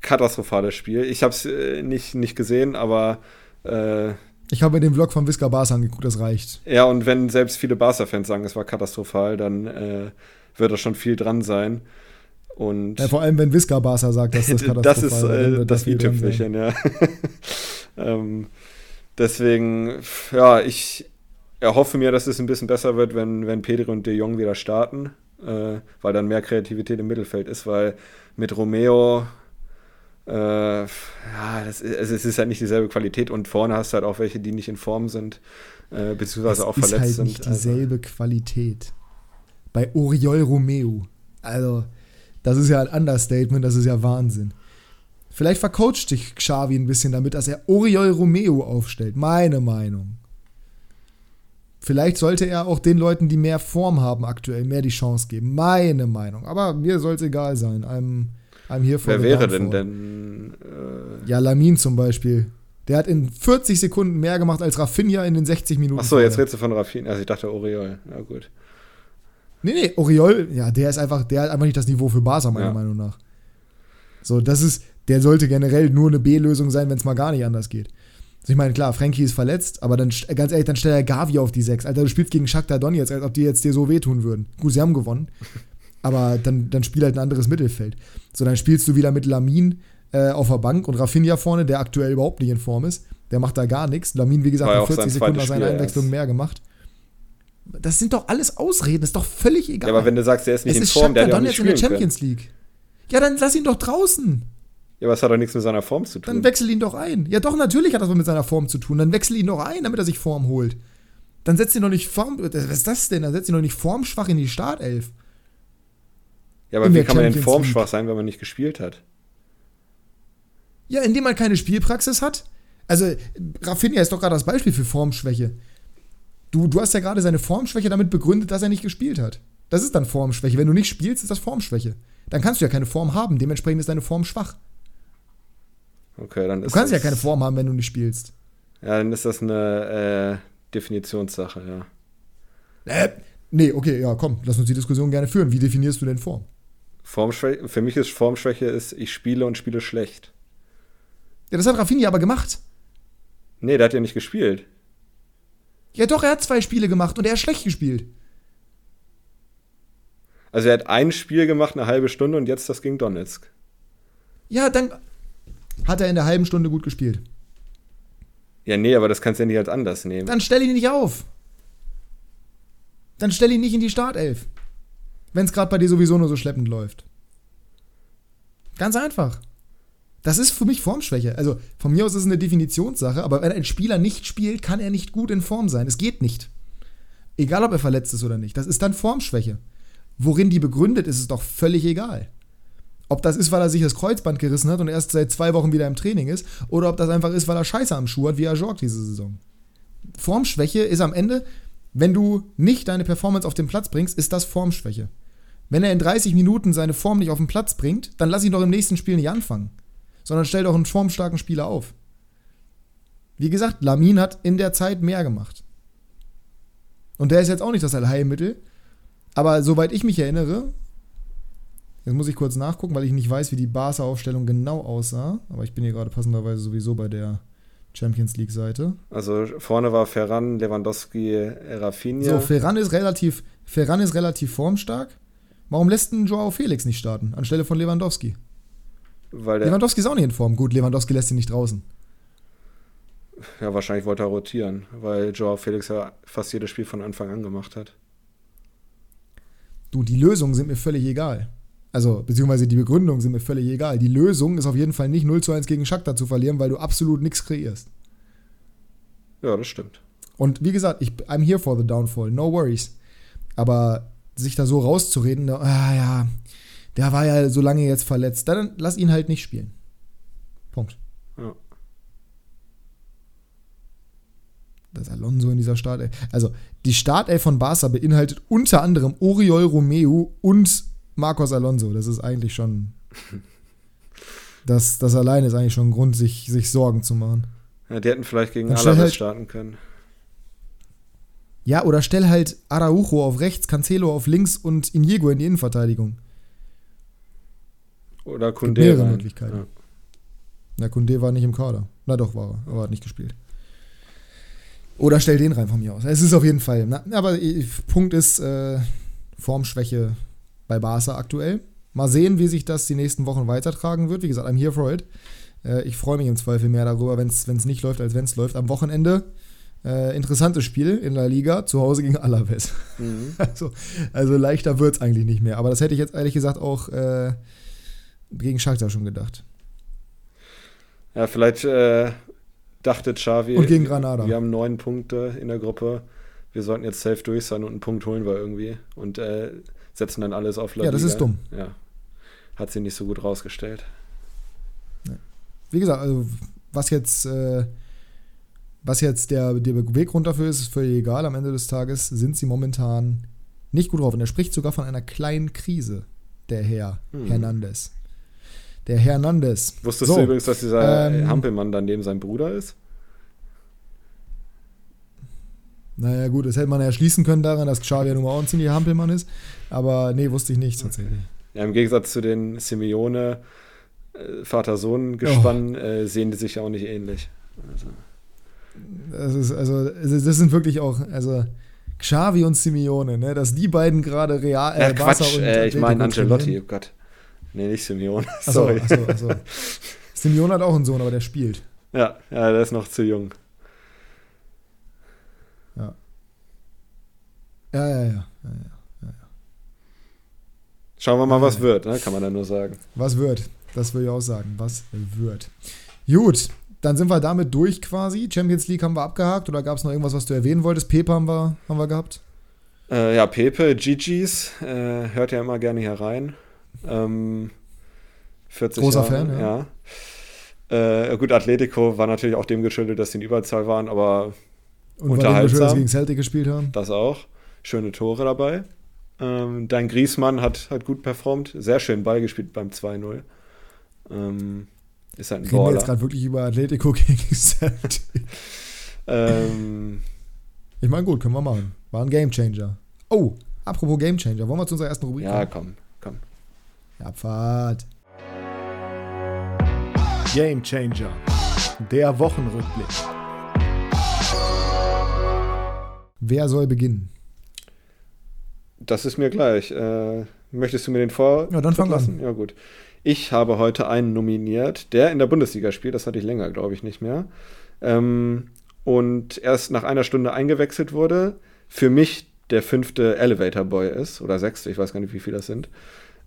Katastrophales Spiel. Ich habe es äh, nicht, nicht gesehen, aber. Äh, ich habe mir den Vlog von Visca Barca angeguckt, das reicht. Ja, und wenn selbst viele Barca-Fans sagen, es war katastrophal, dann äh, wird da schon viel dran sein. Und ja, vor allem, wenn Visca Barca sagt, dass das katastrophal [LAUGHS] Das ist äh, das i-Tüpfelchen, ja. [LAUGHS] ähm, deswegen, ja, ich, erhoffe mir, dass es ein bisschen besser wird, wenn, wenn Pedri und De Jong wieder starten, äh, weil dann mehr Kreativität im Mittelfeld ist, weil mit Romeo, äh, ja, das ist, also es ist halt nicht dieselbe Qualität und vorne hast du halt auch welche, die nicht in Form sind, äh, beziehungsweise es auch verletzt halt sind. nicht also dieselbe also. Qualität. Bei Oriol Romeo. Also, das ist ja ein Understatement, das ist ja Wahnsinn. Vielleicht vercoacht dich Xavi ein bisschen damit, dass er Oriol Romeo aufstellt. Meine Meinung. Vielleicht sollte er auch den Leuten, die mehr Form haben aktuell, mehr die Chance geben. Meine Meinung. Aber mir soll es egal sein. I'm, I'm here for Wer wäre denn denn? Äh ja, Lamin zum Beispiel. Der hat in 40 Sekunden mehr gemacht als Rafinha in den 60 Minuten. Achso, jetzt redest du von Rafinha. Also ich dachte Oriol. Ja, gut. Nee, nee, Oriol, ja, der ist einfach, der hat einfach nicht das Niveau für Barca, meiner ja. Meinung nach. So, das ist, der sollte generell nur eine B-Lösung sein, wenn es mal gar nicht anders geht. Also ich meine, klar, Frankie ist verletzt, aber dann, ganz ehrlich, dann stell er Gavi auf die 6. Alter, du spielst gegen Shakhtar Donetsk, als ob die jetzt dir so wehtun würden. Gut, sie haben gewonnen, aber dann, dann spiel halt ein anderes Mittelfeld. So, dann spielst du wieder mit Lamin äh, auf der Bank und Rafinha vorne, der aktuell überhaupt nicht in Form ist. Der macht da gar nichts. Lamin, wie gesagt, hat 40 Sekunden nach seiner Einwechslung mehr gemacht. Das sind doch alles Ausreden, das ist doch völlig egal. Ja, aber wenn du sagst, der ist nicht es in Form, der hat ja auch nicht in der Champions können. League. Ja, dann lass ihn doch draußen. Ja, aber es hat doch nichts mit seiner Form zu tun. Dann wechsel ihn doch ein. Ja, doch, natürlich hat das was mit seiner Form zu tun. Dann wechsel ihn doch ein, damit er sich Form holt. Dann setzt ihn doch nicht Form. Was ist das denn? Dann setzt ihn doch nicht formschwach in die Startelf. Ja, aber wie kann man denn formschwach sein, wenn man nicht gespielt hat? Ja, indem man keine Spielpraxis hat. Also, Rafinha ist doch gerade das Beispiel für Formschwäche. Du, du hast ja gerade seine Formschwäche damit begründet, dass er nicht gespielt hat. Das ist dann Formschwäche. Wenn du nicht spielst, ist das Formschwäche. Dann kannst du ja keine Form haben. Dementsprechend ist deine Form schwach. Okay, dann ist Du kannst ja keine Form haben, wenn du nicht spielst. Ja, dann ist das eine äh, Definitionssache, ja. Äh, nee, okay, ja, komm, lass uns die Diskussion gerne führen. Wie definierst du denn Form? Formschwäche, für mich ist Formschwäche ist, ich spiele und spiele schlecht. Ja, das hat Rafinha aber gemacht. Nee, der hat ja nicht gespielt. Ja, doch, er hat zwei Spiele gemacht und er hat schlecht gespielt. Also er hat ein Spiel gemacht, eine halbe Stunde und jetzt das gegen Donetsk. Ja, dann, hat er in der halben Stunde gut gespielt. Ja, nee, aber das kannst du ja nicht als anders nehmen. Dann stell ihn nicht auf. Dann stell ihn nicht in die Startelf. Wenn es gerade bei dir sowieso nur so schleppend läuft. Ganz einfach. Das ist für mich Formschwäche. Also von mir aus ist es eine Definitionssache, aber wenn ein Spieler nicht spielt, kann er nicht gut in Form sein. Es geht nicht. Egal, ob er verletzt ist oder nicht. Das ist dann Formschwäche. Worin die begründet, ist es doch völlig egal. Ob das ist, weil er sich das Kreuzband gerissen hat und erst seit zwei Wochen wieder im Training ist, oder ob das einfach ist, weil er Scheiße am Schuh hat, wie er Ajorg diese Saison. Formschwäche ist am Ende, wenn du nicht deine Performance auf den Platz bringst, ist das Formschwäche. Wenn er in 30 Minuten seine Form nicht auf den Platz bringt, dann lass ihn doch im nächsten Spiel nicht anfangen. Sondern stell doch einen formstarken Spieler auf. Wie gesagt, Lamin hat in der Zeit mehr gemacht. Und der ist jetzt auch nicht das Allheilmittel. Aber soweit ich mich erinnere, Jetzt muss ich kurz nachgucken, weil ich nicht weiß, wie die Barca-Aufstellung genau aussah. Aber ich bin hier gerade passenderweise sowieso bei der Champions League-Seite. Also vorne war Ferran, Lewandowski, Rafinha. So, Ferran ist relativ, Ferran ist relativ formstark. Warum lässt denn Joao Felix nicht starten, anstelle von Lewandowski? Weil Lewandowski ist auch nicht in Form. Gut, Lewandowski lässt ihn nicht draußen. ja, wahrscheinlich wollte er rotieren, weil Joao Felix ja fast jedes Spiel von Anfang an gemacht hat. Du, die Lösungen sind mir völlig egal. Also, beziehungsweise die Begründungen sind mir völlig egal. Die Lösung ist auf jeden Fall nicht 0 zu 1 gegen Shakhtar zu verlieren, weil du absolut nichts kreierst. Ja, das stimmt. Und wie gesagt, ich, I'm here for the downfall, no worries. Aber sich da so rauszureden, da, ah ja, der war ja so lange jetzt verletzt, dann lass ihn halt nicht spielen. Punkt. Ja. Das Alonso in dieser Startelf. Also, die Startelf von Barca beinhaltet unter anderem Oriol Romeu und Marcos Alonso. Das ist eigentlich schon. Das, das alleine ist eigentlich schon ein Grund, sich, sich Sorgen zu machen. Ja, die hätten vielleicht gegen Alaves halt- starten können. Ja, oder stell halt Araujo auf rechts, Cancelo auf links und Inigo in die Innenverteidigung. Oder Kunde. mehrere rein. Möglichkeiten. Ja. Na, Kunde war nicht im Kader. Na doch, war er, aber hat nicht gespielt. Oder stell den rein von mir aus. Es ist auf jeden Fall. Na, aber äh, Punkt ist äh, Formschwäche bei Barca aktuell. Mal sehen, wie sich das die nächsten Wochen weitertragen wird. Wie gesagt, I'm here for it. Äh, ich freue mich im Zweifel mehr darüber, wenn es nicht läuft, als wenn es läuft. Am Wochenende äh, interessantes Spiel in der Liga, zu Hause gegen Alaves. Mhm. [LAUGHS] Also, also leichter wird es eigentlich nicht mehr. Aber das hätte ich jetzt ehrlich gesagt auch äh, gegen Shakhtar schon gedacht. ja, vielleicht äh, dachte Xavi, Und gegen Granada. wir haben neun Punkte in der Gruppe. Wir sollten jetzt safe durch sein und einen Punkt holen wir irgendwie. Und äh, setzen dann alles auf La Ja, das Liga. ist dumm. Ja. Hat sie nicht so gut rausgestellt. Wie gesagt, also was jetzt, äh, was jetzt der, der Beweggrund dafür ist, ist völlig egal. Am Ende des Tages sind sie momentan nicht gut drauf. Und er spricht sogar von einer kleinen Krise, der Herr Hm. Hernandez. Der Hernandez. Wusstest So, du übrigens, dass dieser ähm, Hampelmann daneben sein Bruder ist? Naja, gut, das hätte man ja schließen können daran, dass Xavi ja nun mal auch ein ziemlicher Hampelmann ist. Aber nee, wusste ich nicht tatsächlich. Ja, im Gegensatz zu den Simeone äh, Vater-Sohn-Gespann Oh. äh, sehen die sich ja auch nicht ähnlich. Also, Das ist, also, das sind wirklich auch, also Xavi und Simeone, ne, dass die beiden gerade real. ja, äh, Barca Quatsch, äh, ich meine Angelotti, oh Gott. Nee, nicht Simeone. Achso, Sorry. achso, achso. [LAUGHS] Simeone hat auch einen Sohn, aber der spielt. Ja, ja, der ist noch zu jung. Ja, ja, ja. ja, ja. Schauen wir mal, Ja, was ja. wird, ne? kann man dann nur sagen. Was wird? Das will ich auch sagen. Was wird? Gut, dann sind wir damit durch quasi. Champions League haben wir abgehakt oder gab es noch irgendwas, was du erwähnen wolltest? Pepe haben wir, haben wir gehabt. Äh, ja, Pepe, Gigi's, äh, hört ja immer gerne hier rein. Ähm, 40 Großer Jahre, Fan, ja. Äh, gut, Atletico war natürlich auch dem geschuldet, dass sie in Überzahl waren, aber Und weil Unterhaltsam. dass wir gegen Celtic gespielt haben. das auch. Schöne Tore dabei. Ähm, dein Griesmann hat, hat gut performt, sehr schön Ball gespielt beim 2-0. Ähm, ist halt ein Reden wir jetzt gerade wirklich über Atletico [LAUGHS] gegen Celtic. Ähm, Ich meine, gut, können wir machen. War ein Gamechanger. Oh, apropos Gamechanger, wollen wir zu unserer ersten Rubrik ja, kommen? komm, komm. Ja, Pfad. Game Changer. Der Wochenrückblick. Wer soll beginnen? Das ist mir gleich. Äh, möchtest du mir den vor? Ja, dann fang lassen? Ja, gut. Ich habe heute einen nominiert, der in der Bundesliga spielt. Das hatte ich länger, glaube ich, nicht mehr. Ähm, und erst nach einer Stunde eingewechselt wurde. Für mich der fünfte Elevator Boy ist, oder sechste, ich weiß gar nicht, wie viele das sind.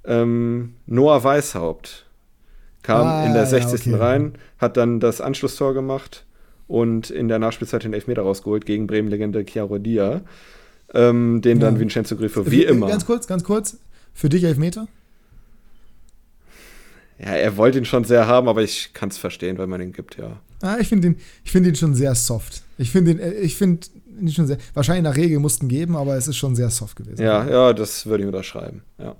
Ähm, Noah Weishaupt kam Ah, in der ja, 60. okay. rein, hat dann das Anschlusstor gemacht und in der Nachspielzeit den Elfmeter rausgeholt gegen Bremen-Legende Chiaro Dia. Ähm, den dann Ja. Vincenzo Grifo wie Äh, immer. Ganz kurz, ganz kurz. Für dich Elfmeter? Ja, er wollte ihn schon sehr haben, aber ich kann es verstehen, wenn man ihn gibt, ja. Ah, ich finde ihn, ich finde ihn schon sehr soft. Ich finde ihn, äh, ich finde ihn schon sehr. Wahrscheinlich nach Regel mussten geben, aber es ist schon sehr soft gewesen. Ja, ja, das würde ich unterschreiben, ja.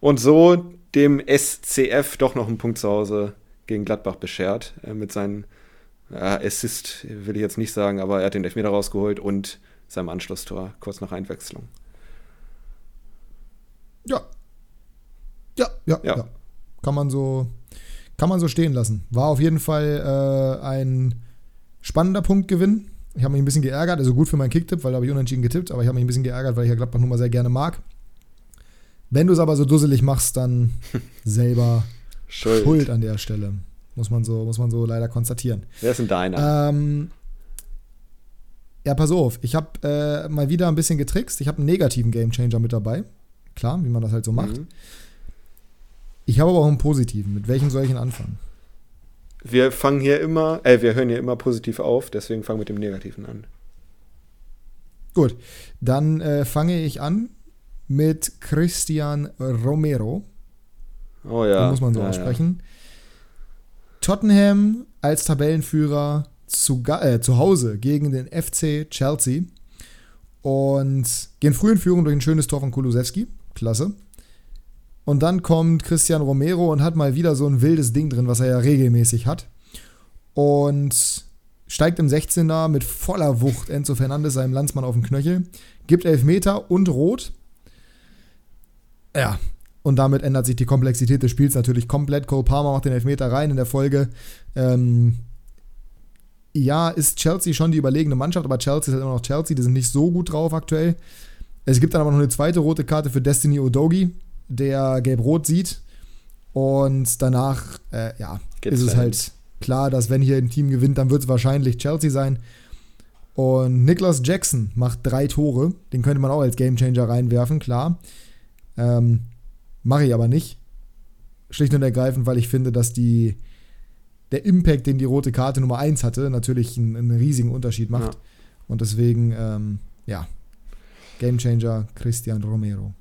Und so dem SCF doch noch einen Punkt zu Hause gegen Gladbach beschert, äh, mit seinem ja, Assist, will ich jetzt nicht sagen, aber er hat den Elfmeter rausgeholt und seinem Anschlusstor kurz nach Einwechslung. Ja. Ja, ja, Ja. ja. Kann man so, kann man so stehen lassen. War auf jeden Fall äh, ein spannender Punktgewinn. Ich habe mich ein bisschen geärgert, also gut für meinen Kicktipp, weil da habe ich unentschieden getippt, aber ich habe mich ein bisschen geärgert, weil ich ja Gladbach nun mal sehr gerne mag. Wenn du es aber so dusselig machst, dann [LAUGHS] selber Schuld. schuld an der Stelle. Muss man so, muss man so leider konstatieren. Wer ist denn deiner? Ähm, ja, pass auf. Ich habe äh, mal wieder ein bisschen getrickst. Ich habe einen negativen Gamechanger mit dabei. Klar, wie man das halt so macht. Mhm. Ich habe aber auch einen positiven. Mit welchem soll ich denn anfangen? Wir fangen hier immer, äh, wir hören hier immer positiv auf, deswegen fangen wir mit dem Negativen an. Gut, dann äh, fange ich an mit Christian Romero. Oh ja. Den muss man so ja, aussprechen. Tottenham als Tabellenführer zu, äh, zu Hause gegen den FC Chelsea und gehen früh in Führung durch ein schönes Tor von Kulusewski. Klasse. Und dann kommt Christian Romero und hat mal wieder so ein wildes Ding drin, was er ja regelmäßig hat. Und steigt im 16er mit voller Wucht Enzo Fernandes seinem Landsmann auf den Knöchel, gibt Elfmeter und Rot. Ja, und damit ändert sich die Komplexität des Spiels natürlich komplett. Cole Palmer macht den Elfmeter rein in der Folge. Ähm, ja, ist Chelsea schon die überlegene Mannschaft, aber Chelsea ist halt immer noch Chelsea, die sind nicht so gut drauf aktuell. Es gibt dann aber noch eine zweite rote Karte für Destiny Odogi, der gelb-rot sieht. Und danach, äh, ja, Geht's ist es halt klar, dass wenn hier ein Team gewinnt, dann wird es wahrscheinlich Chelsea sein. Und Nicholas Jackson macht drei Tore. Den könnte man auch als Gamechanger reinwerfen, klar. Ähm, Mache ich aber nicht. Schlicht und ergreifend, weil ich finde, dass die, der Impact, den die rote Karte Nummer 1 hatte, natürlich einen, einen riesigen Unterschied macht. Ja. Und deswegen, ähm, ja, Gamechanger Christian Romero.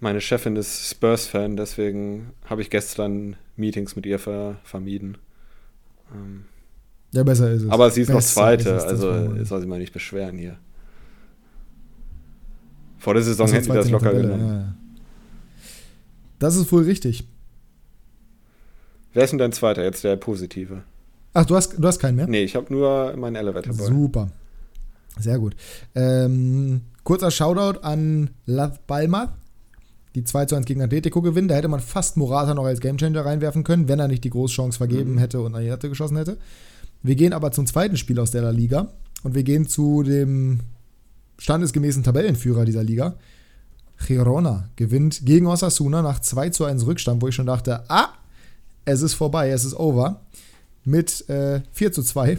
Meine Chefin ist Spurs-Fan, deswegen habe ich gestern Meetings mit ihr ver vermieden. Ähm, Ja, besser ist es. aber sie ist noch Besser Zweite, ist also soll sie mal nicht beschweren hier. Vor der Saison hätten die das locker Tabelle, genommen. ja. Das ist wohl richtig. Wer ist denn dein Zweiter, jetzt der Positive? Ach, du hast, du hast keinen mehr? Nee, ich habe nur meinen Elevator Boy. Super. Sehr gut. Ähm, kurzer Shoutout an Las Palmas, die 2 zu 1 gegen Atletico gewinnen. Da hätte man fast Morata noch als Gamechanger reinwerfen können, wenn er nicht die Großchance vergeben Mhm. hätte und an die Latte geschossen hätte. Wir gehen aber zum zweiten Spiel aus der La Liga und wir gehen zu dem standesgemäßen Tabellenführer dieser Liga. Girona gewinnt gegen Osasuna nach 2 zu 1 Rückstand, wo ich schon dachte, ah, es ist vorbei, es ist over. Mit äh, 4 zu 2.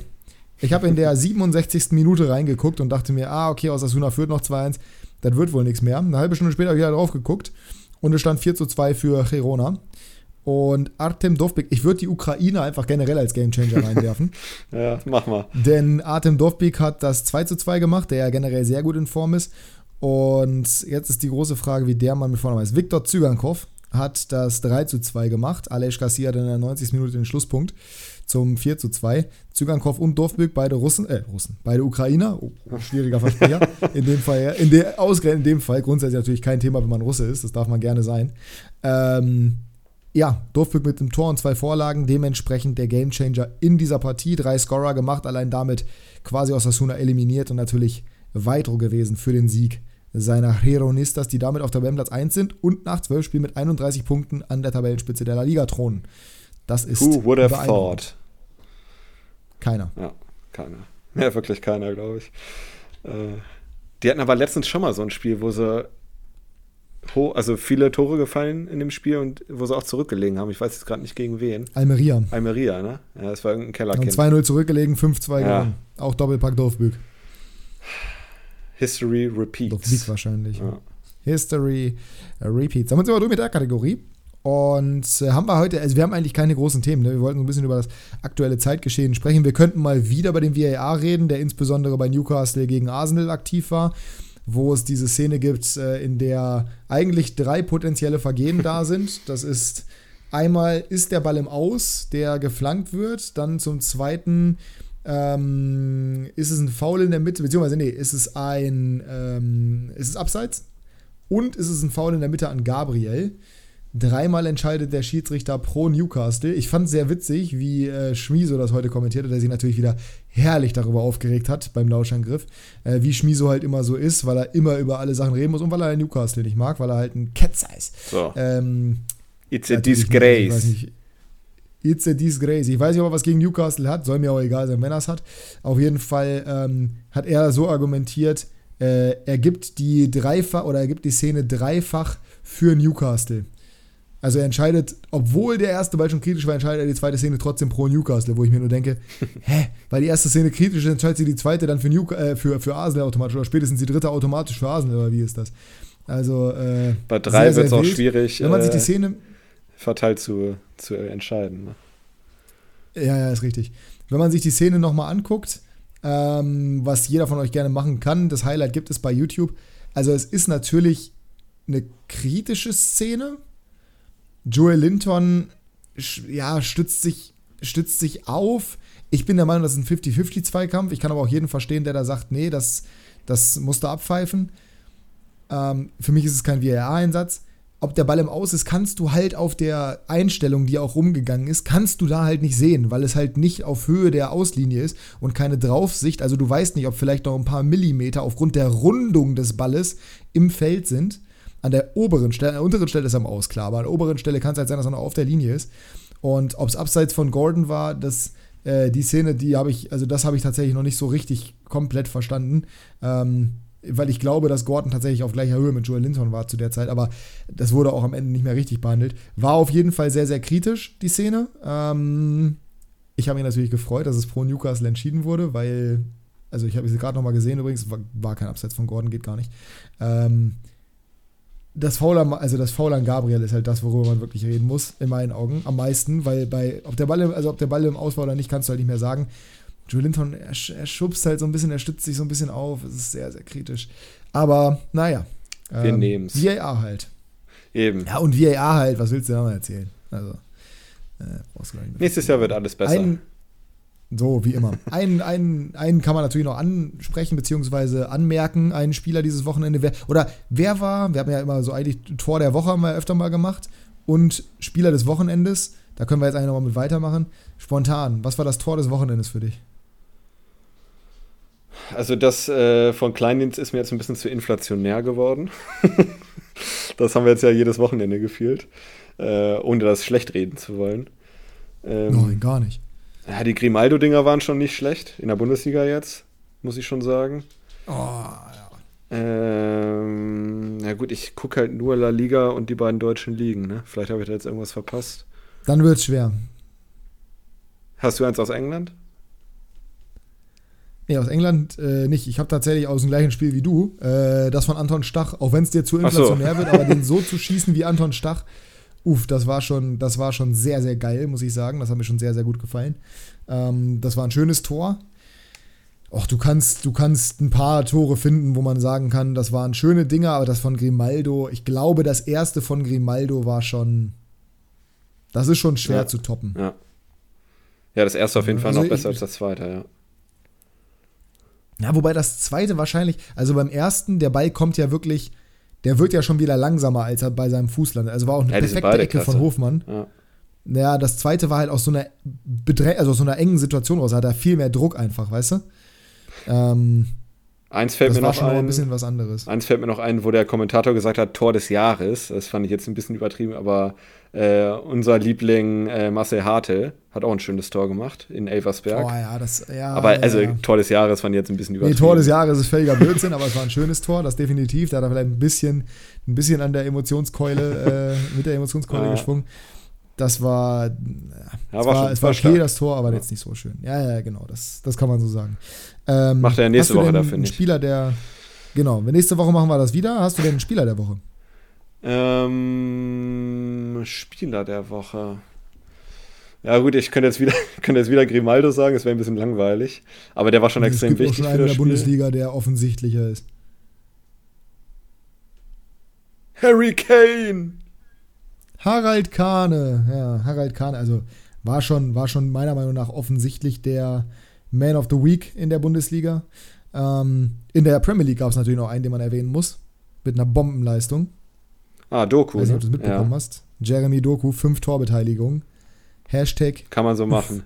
Ich habe in der [LAUGHS] 67. Minute reingeguckt und dachte mir, ah, okay, Osasuna führt noch 2-1, das wird wohl nichts mehr. Eine halbe Stunde später habe ich wieder drauf geguckt und es stand 4 zu 2 für Girona. Und Artem Dovbik, ich würde die Ukraine einfach generell als Gamechanger reinwerfen. [LAUGHS] Ja, mach mal. Denn Artem Dovbik hat das 2 zu 2 gemacht, der ja generell sehr gut in Form ist. Und jetzt ist die große Frage, wie der Mann mit Vornamen heißt. Viktor Zygankov hat das 3 zu 2 gemacht. Aleš Garcia hat in der 90. Minute den Schlusspunkt zum 4 zu 2. Zygankov und Dovbik, beide Russen, äh, Russen, beide Ukrainer. Oh, schwieriger Versprecher. [LAUGHS] in dem Fall. In der, ausgerechnet in dem Fall, grundsätzlich natürlich kein Thema, wenn man Russe ist. Das darf man gerne sein. Ähm, ja, Dovbik mit dem Tor und zwei Vorlagen, dementsprechend der Gamechanger in dieser Partie. Drei Scorer gemacht, allein damit quasi Osasuna eliminiert und natürlich weiter gewesen für den Sieg seiner Heronistas, die damit auf Tabellenplatz 1 sind und nach zwölf Spielen mit 31 Punkten an der Tabellenspitze der La Liga thronen. Das ist Who would have thought? Keiner. Ja, keiner. Ja, wirklich keiner, glaube ich. Äh, die hatten aber letztens schon mal so ein Spiel, wo sie ho also viele Tore gefallen in dem Spiel und wo sie auch zurückgelegen haben. Ich weiß jetzt gerade nicht gegen wen. Almeria. Almeria, ne? Ja, das war irgendein Und Kellerkind. 2-0 zurückgelegen, 5-2 Ja. gewonnen. Auch Doppelpack Dovbik. History Dovbik repeats. wahrscheinlich. Ja. History äh, Repeats. Damit sind wir durch mit der Kategorie. Und äh, haben wir heute, also wir haben eigentlich keine großen Themen. Ne? Wir wollten so ein bisschen über das aktuelle Zeitgeschehen sprechen. Wir könnten mal wieder über den VAR reden, der insbesondere bei Newcastle gegen Arsenal aktiv war, wo es diese Szene gibt, äh, in der eigentlich drei potenzielle Vergehen da [LAUGHS] sind. Das ist einmal ist der Ball im Aus, der geflankt wird. Dann zum zweiten ähm, ist es ein Foul in der Mitte, beziehungsweise nee, ist es ein, ähm, ist es abseits und ist es ein Foul in der Mitte an Gabriel. Dreimal entscheidet der Schiedsrichter pro Newcastle. Ich fand es sehr witzig, wie äh, Schmiso das heute kommentierte, der sich natürlich wieder herrlich darüber aufgeregt hat beim Lauschangriff, äh, wie Schmiso halt immer so ist, weil er immer über alle Sachen reden muss und weil er Newcastle nicht mag, weil er halt ein Ketzer ist. So. Ähm, It's a disgrace. Nicht, It's a disgrace. Ich weiß nicht, ob er was gegen Newcastle hat, soll mir auch egal sein, wenn er es hat. Auf jeden Fall ähm, hat er so argumentiert, äh, er gibt die dreifach oder er gibt die Szene dreifach für Newcastle. Also er entscheidet, obwohl der erste Ball schon kritisch war, entscheidet er die zweite Szene trotzdem pro Newcastle, wo ich mir nur denke, [LAUGHS] hä, weil die erste Szene kritisch ist, entscheidet sie die zweite dann für, New, äh, für, für Arsenal automatisch oder spätestens die dritte automatisch für Arsenal oder wie ist das? Also äh, bei drei wird es auch schwierig, wenn man sich die äh, Szene verteilt zu, zu entscheiden. Ne? Ja, ja, ist richtig. Wenn man sich die Szene nochmal anguckt, ähm, was jeder von euch gerne machen kann, das Highlight gibt es bei YouTube. Also es ist natürlich eine kritische Szene, Joel Linton ja, stützt, sich, stützt sich auf. Ich bin der Meinung, das ist ein 50-50-Zweikampf. Ich kann aber auch jeden verstehen, der da sagt, nee, das, das musst du abpfeifen. Ähm, für mich ist es kein VAR-Einsatz. Ob der Ball im Aus ist, kannst du halt auf der Einstellung, die auch rumgegangen ist, kannst du da halt nicht sehen, weil es halt nicht auf Höhe der Auslinie ist und keine Draufsicht. Also du weißt nicht, ob vielleicht noch ein paar Millimeter aufgrund der Rundung des Balles im Feld sind an der oberen Stelle, an der unteren Stelle ist er am Aus, klar, aber an der oberen Stelle kann es halt sein, dass er noch auf der Linie ist. Und ob es abseits von Gordon war, das, äh, die Szene, die habe ich, also das habe ich tatsächlich noch nicht so richtig komplett verstanden. Ähm, weil ich glaube, dass Gordon tatsächlich auf gleicher Höhe mit Joel Linton war zu der Zeit, aber das wurde auch am Ende nicht mehr richtig behandelt. War auf jeden Fall sehr, sehr kritisch, die Szene. Ähm, ich habe mich natürlich gefreut, dass es pro Newcastle entschieden wurde, weil, also ich habe sie gerade nochmal gesehen übrigens, war, war, kein Abseits von Gordon, geht gar nicht. Ähm, das Foul an, also das Foul an Gabriel ist halt das, worüber man wirklich reden muss, in meinen Augen, am meisten, weil bei, ob der Ball, also ob der Ball im Aus oder nicht, kannst du halt nicht mehr sagen. Joe Linton, er, er schubst halt so ein bisschen, er stützt sich so ein bisschen auf, es ist sehr, sehr kritisch. Aber, naja. Wir ähm, nehmen es. VAR halt. Eben. Ja, und VAR halt, was willst du da mal erzählen? Also, äh, brauchst du gar nicht Nächstes Jahr wird alles besser. Ein, so, wie immer. einen, einen, einen kann man natürlich noch ansprechen, beziehungsweise anmerken, einen Spieler dieses Wochenende. Wer, oder wer war, wir haben ja immer so eigentlich Tor der Woche haben wir öfter mal gemacht und Spieler des Wochenendes, da können wir jetzt eigentlich nochmal mit weitermachen. Spontan, was war das Tor des Wochenendes für dich? Also das äh, von Kleindienst ist mir jetzt ein bisschen zu inflationär geworden. [LAUGHS] das haben wir jetzt ja jedes Wochenende gefühlt, äh, ohne das schlecht reden zu wollen. Ähm, Nein, gar nicht. Ja, die Grimaldo-Dinger waren schon nicht schlecht. In der Bundesliga jetzt, muss ich schon sagen. Oh, ja. Ähm, ja gut, ich gucke halt nur La Liga und die beiden deutschen Ligen. Ne? Vielleicht habe ich da jetzt irgendwas verpasst. Dann wird es schwer. Hast du eins aus England? Nee, aus England äh, nicht. Ich habe tatsächlich aus dem gleichen Spiel wie du. Äh, das von Anton Stach, auch wenn es dir zu inflationär so. wird, aber den so zu schießen wie Anton Stach, uff, das war schon, das war schon sehr, sehr geil, muss ich sagen. Das hat mir schon sehr, sehr gut gefallen. Ähm, das war ein schönes Tor. Och, du kannst, du kannst ein paar Tore finden, wo man sagen kann, das waren schöne Dinge, aber das von Grimaldo, ich glaube, das erste von Grimaldo war schon, das ist schon schwer ja, zu toppen. Ja. Ja, das erste auf jeden Fall also noch besser ich, als das zweite, ja. Ja, wobei das zweite wahrscheinlich, also beim ersten, der Ball kommt ja wirklich der wird ja schon wieder langsamer, als er bei seinem Fuß landet. Also war auch eine ja, perfekte Ecke Klasse. von Hofmann. Ja. Naja, das zweite war halt aus so einer Bedrä also aus so einer engen Situation raus. Da hat er viel mehr Druck einfach, weißt du? Ähm, eins fällt mir noch ein, ein bisschen was anderes. Eins fällt mir noch ein, wo der Kommentator gesagt hat, Tor des Jahres. Das fand ich jetzt ein bisschen übertrieben, aber äh, unser Liebling äh, Marcel Hartel hat auch ein schönes Tor gemacht in Elversberg. Oh ja, das, ja. Aber also ja. Tor des Jahres fand ich jetzt ein bisschen übertrieben. Nee, Tor des Jahres ist völliger Blödsinn, aber es war ein schönes Tor, das definitiv. Da hat er vielleicht ein bisschen, ein bisschen an der Emotionskeule, äh, mit der Emotionskeule ja. geschwungen. Das war, ja, war, war, schon, es war okay, das Tor, aber jetzt nicht so schön. Ja, ja, genau, das, das kann man so sagen. Ähm, Macht er nächste Woche da, finde ich. Spieler, der, genau, nächste Woche machen wir das wieder. Hast du denn einen Spieler der Woche? Ähm, Spieler der Woche. Ja gut, ich könnte jetzt wieder, [LAUGHS] könnte jetzt wieder Grimaldo sagen, es wäre ein bisschen langweilig. Aber der war schon es extrem wichtig. Es gibt in der Bundesliga, der offensichtlicher ist. Harry Kane! Harald Kahne, ja, Harald Kahne, also war schon, war schon meiner Meinung nach offensichtlich der Man of the Week in der Bundesliga. Ähm, in der Premier League gab es natürlich noch einen, den man erwähnen muss, mit einer Bombenleistung. Ah, Doku. Weiß nicht, ob du das mitbekommen ja. hast. Jeremy Doku, fünf Torbeteiligungen. Hashtag. Kann man so machen.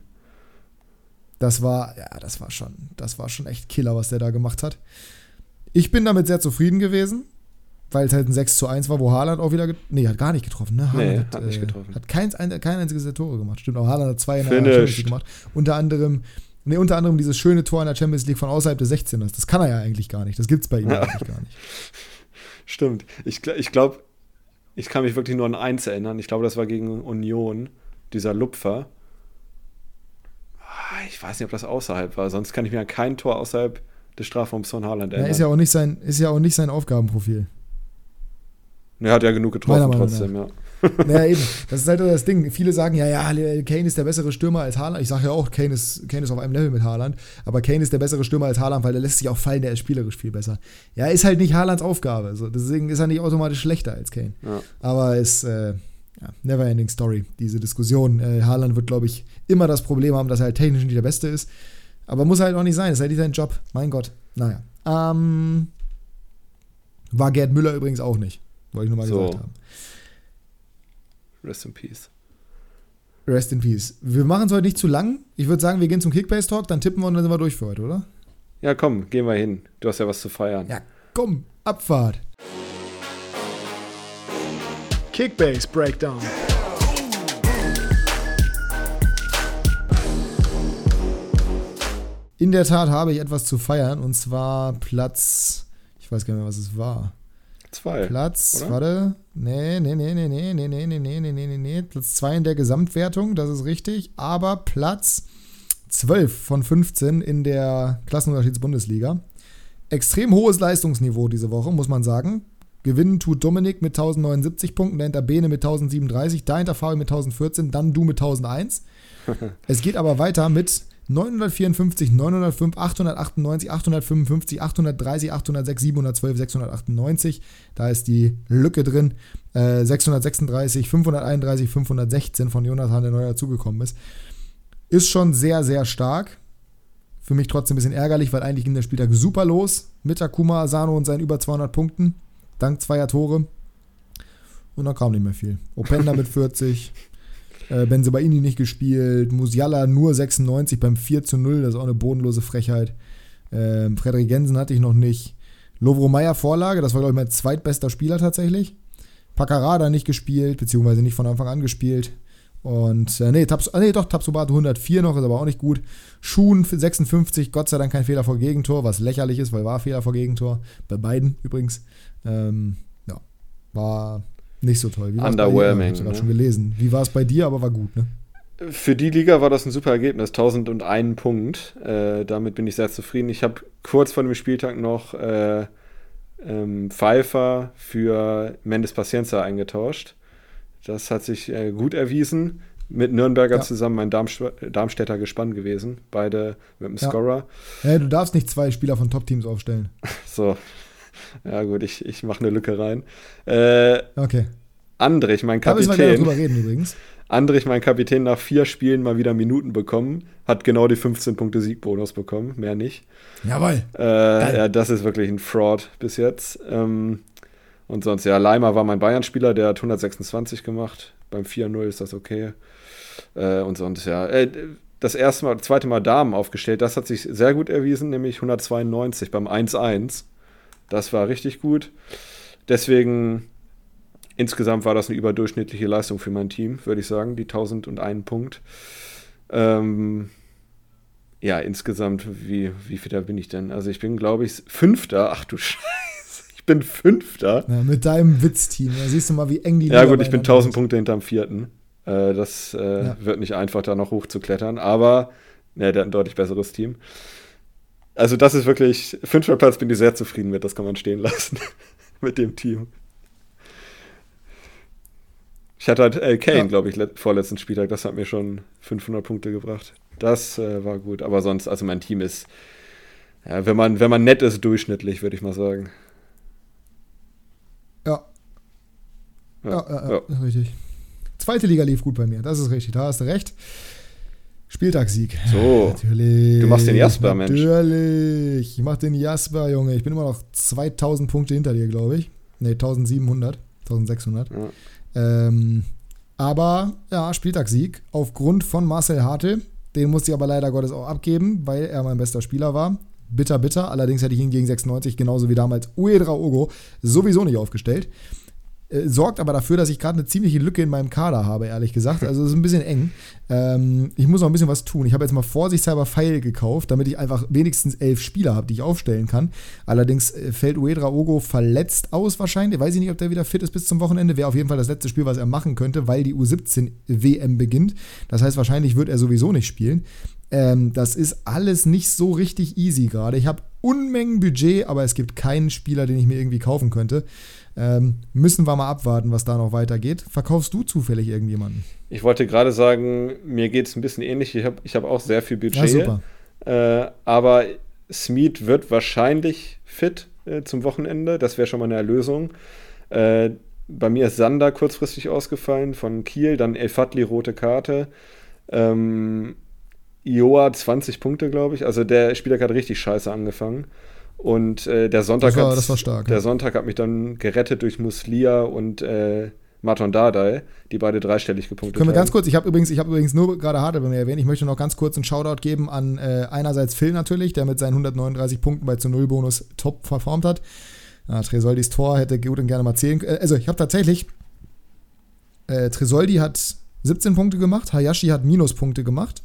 Das war, ja, das war schon, das war schon echt Killer, was der da gemacht hat. Ich bin damit sehr zufrieden gewesen, weil es halt ein 6 zu 1 war, wo Haaland auch wieder. Nee, hat gar nicht getroffen, ne? Haaland Nee, hat, hat nicht äh, getroffen. Hat kein, ein, kein einziges der Tore gemacht. Stimmt, auch Haaland hat zwei in der. Champions League gemacht. Unter anderem, nee, unter anderem dieses schöne Tor in der Champions League von außerhalb des 16ers. Das kann er ja eigentlich gar nicht. Das gibt's bei ihm Ja. eigentlich gar nicht. [LAUGHS] Stimmt. Ich, ich glaube, ich kann mich wirklich nur an eins erinnern. Ich glaube, das war gegen Union, dieser Lupfer. Ah, Ich weiß nicht, ob das außerhalb war. Sonst kann ich mir an kein Tor außerhalb des Strafraums von Haaland Ja, erinnern. ist ja auch nicht sein, ist ja auch nicht sein Aufgabenprofil. Er hat ja genug getroffen trotzdem, ja. [LAUGHS] Naja, eben. [LAUGHS] Das ist halt das Ding. Viele sagen, ja, ja, Kane ist der bessere Stürmer als Haaland. Ich sage ja auch, Kane ist, Kane ist auf einem Level mit Haaland. Aber Kane ist der bessere Stürmer als Haaland, weil der lässt sich auch fallen, der ist spielerisch viel besser. Ja, ist halt nicht Haalands Aufgabe. So. Deswegen ist er nicht automatisch schlechter als Kane. Ja. Aber ist, äh, ja, never ending story, diese Diskussion. Äh, Haaland wird, glaube ich, immer das Problem haben, dass er halt technisch nicht der Beste ist. Aber muss halt auch nicht sein. Das ist halt nicht sein Job. Mein Gott. Naja. Ähm, war Gerd Müller übrigens auch nicht. Wollte ich nur mal So. gesagt haben. Rest in Peace. Rest in Peace. Wir machen es heute nicht zu lang. Ich würde sagen, wir gehen zum Kickbase-Talk, dann tippen wir und dann sind wir durch für heute, oder? Ja, komm, gehen wir hin. Du hast ja was zu feiern. Ja, komm, Abfahrt. Kickbase Breakdown. In der Tat habe ich etwas zu feiern und zwar Platz, ich weiß gar nicht mehr, was es war. Zwei. Platz, oder? warte, nee, nee, nee, nee, nee, nee, nee, nee, nee, nee, nee, nee, nee, Platz 2 in der Gesamtwertung, das ist richtig, aber Platz 12 von 15 in der Klassenunterschiedsbundesliga. Extrem hohes Leistungsniveau diese Woche, muss man sagen. Gewinnen tut Dominik mit 1079 Punkten, dahinter Bene mit 1037, dahinter Fabi mit 1014, dann du mit 1001. es geht aber weiter mit 954, 905, 898, 855, 830, 806, 712, 698. Da ist die Lücke drin. Äh, 636, 531, 516 von Jonathan, der neu dazugekommen ist. Ist schon sehr, sehr stark. Für mich trotzdem ein bisschen ärgerlich, weil eigentlich ging der Spieltag super los. Mit Takuma Asano und seinen über 200 Punkten. Dank zweier Tore. Und dann kam nicht mehr viel. Openda mit 40. Äh, Benzebaini nicht gespielt. Musiala nur 96 beim 4 zu 0. Das ist auch eine bodenlose Frechheit. Ähm, Frederik Jensen hatte ich noch nicht. Lovro Meyer Vorlage. Das war, glaube ich, mein zweitbester Spieler tatsächlich. Paccarada nicht gespielt, beziehungsweise nicht von Anfang an gespielt. Und, äh, nee, Tabs, nee, doch, Tabsobato 104 noch, ist aber auch nicht gut. Schuhen für 56, Gott sei Dank kein Fehler vor Gegentor, was lächerlich ist, weil war Fehler vor Gegentor. Bei beiden übrigens. Ähm, ja, war nicht so toll. Wie? Underwhelming, Ich habe ne? schon gelesen. Wie war es bei dir, aber war gut, ne? Für die Liga war das ein super Ergebnis, 1001 Punkt. Äh, damit bin ich sehr zufrieden. Ich habe kurz vor dem Spieltag noch äh, ähm, Pfeiffer für Mendes Paciencia eingetauscht. Das hat sich äh, gut erwiesen. Mit Nürnberger Ja. zusammen ein Darmst Darmstädter Gespann gewesen. Beide mit dem Ja. Scorer. Ja, du darfst nicht zwei Spieler von Top-Teams aufstellen. [LAUGHS] So. [LAUGHS] Ja, gut, ich, ich mache eine Lücke rein. Äh, Okay. Andrich, mein Da müssen wir Kapitän. drüber reden übrigens. Andrich, mein Kapitän, nach vier Spielen mal wieder Minuten bekommen. Hat genau die 15 Punkte Siegbonus bekommen, mehr nicht. Jawohl. Äh, ja, das ist wirklich ein Fraud bis jetzt. Ähm, und sonst, ja, Leimer war mein Bayern-Spieler, der hat 126 gemacht. Beim 4-0 ist das okay. Äh, und sonst, ja. Äh, das erste Mal, zweite Mal Damen aufgestellt, das hat sich sehr gut erwiesen, nämlich 192 beim 1-1. Das war richtig gut. Deswegen, insgesamt war das eine überdurchschnittliche Leistung für mein Team, würde ich sagen, die 1001 Punkt. Ähm, ja, insgesamt, wie, wie viel da bin ich denn? Also ich bin, glaube ich, Fünfter. Ach du Scheiße. [LAUGHS] Ich bin Fünfter. Ja, mit deinem Witzteam. Da siehst du mal, wie eng die Ja Liga gut, ich bin beieinander 1000 ist. Punkte hinterm Vierten. Äh, das äh, Ja. wird nicht einfach, da noch hochzuklettern. Aber, ne, der hat ein deutlich besseres Team. Also das ist wirklich, fünfter Platz bin ich sehr zufrieden mit, das kann man stehen lassen. [LAUGHS] mit dem Team. Ich hatte halt äh, Kane, Ja. glaube ich, let- vorletzten Spieltag, das hat mir schon 500 Punkte gebracht. Das äh, war gut, aber sonst, also mein Team ist, ja, wenn man, wenn man nett ist, durchschnittlich, würde ich mal sagen. Ja, ja, ja, ja, ist richtig. Zweite Liga lief gut bei mir, das ist richtig, da hast du recht. Spieltagssieg. So, Natürlich. Du machst den Jasper, Mensch. Natürlich. Ich mach den Jasper, Junge. Ich bin immer noch 2000 Punkte hinter dir, glaube ich. Ne, 1700, 1600. ja. Ähm, aber ja, Spieltagssieg aufgrund von Marcel Hartl. Den musste ich aber leider Gottes auch abgeben, weil er mein bester Spieler war. bitter, bitter. Allerdings hätte ich ihn gegen 96 genauso wie damals Uedra Ogo sowieso nicht aufgestellt. Äh, sorgt aber dafür, dass ich gerade eine ziemliche Lücke in meinem Kader habe, ehrlich gesagt. Also es ist ein bisschen eng. Ähm, ich muss noch ein bisschen was tun. Ich habe jetzt mal vorsichtshalber Pfeil gekauft, damit ich einfach wenigstens elf Spieler habe, die ich aufstellen kann. Allerdings äh, fällt Uedra Ogo verletzt aus wahrscheinlich. Weiß ich nicht, ob der wieder fit ist bis zum Wochenende. Wäre auf jeden Fall das letzte Spiel, was er machen könnte, weil die U17 WM beginnt. Das heißt, wahrscheinlich wird er sowieso nicht spielen. Ähm, das ist alles nicht so richtig easy gerade. Ich habe Unmengen Budget, aber es gibt keinen Spieler, den ich mir irgendwie kaufen könnte. Ähm, müssen wir mal abwarten, was da noch weitergeht. Verkaufst du zufällig irgendjemanden? Ich wollte gerade sagen, mir geht es ein bisschen ähnlich. Ich habe ich hab auch sehr viel Budget. Ja, super. Äh, aber Smeed wird wahrscheinlich fit äh, zum Wochenende. Das wäre schon mal eine Erlösung. Äh, bei mir ist Sander kurzfristig ausgefallen von Kiel, dann El Fadli rote Karte. Ähm, Ioa 20 Punkte, glaube ich. Also der Spieler hat richtig scheiße angefangen. Und äh, der Sonntag das war, das war stark, der ja. Sonntag hat mich dann gerettet durch Muslia und äh, Marton Dardai, die beide dreistellig gepunktet Können wir haben. ganz kurz, ich habe übrigens, hab übrigens nur gerade Harte bei mir erwähnt, ich möchte noch ganz kurz einen Shoutout geben an äh, einerseits Phil natürlich, der mit seinen 139 Punkten bei zu Null Bonus top performt hat. Ja, Tresoldis Tor hätte gut und gerne mal zählen können. Äh, also ich habe tatsächlich, äh, Tresoldi hat 17 Punkte gemacht, Hayashi hat Minuspunkte gemacht,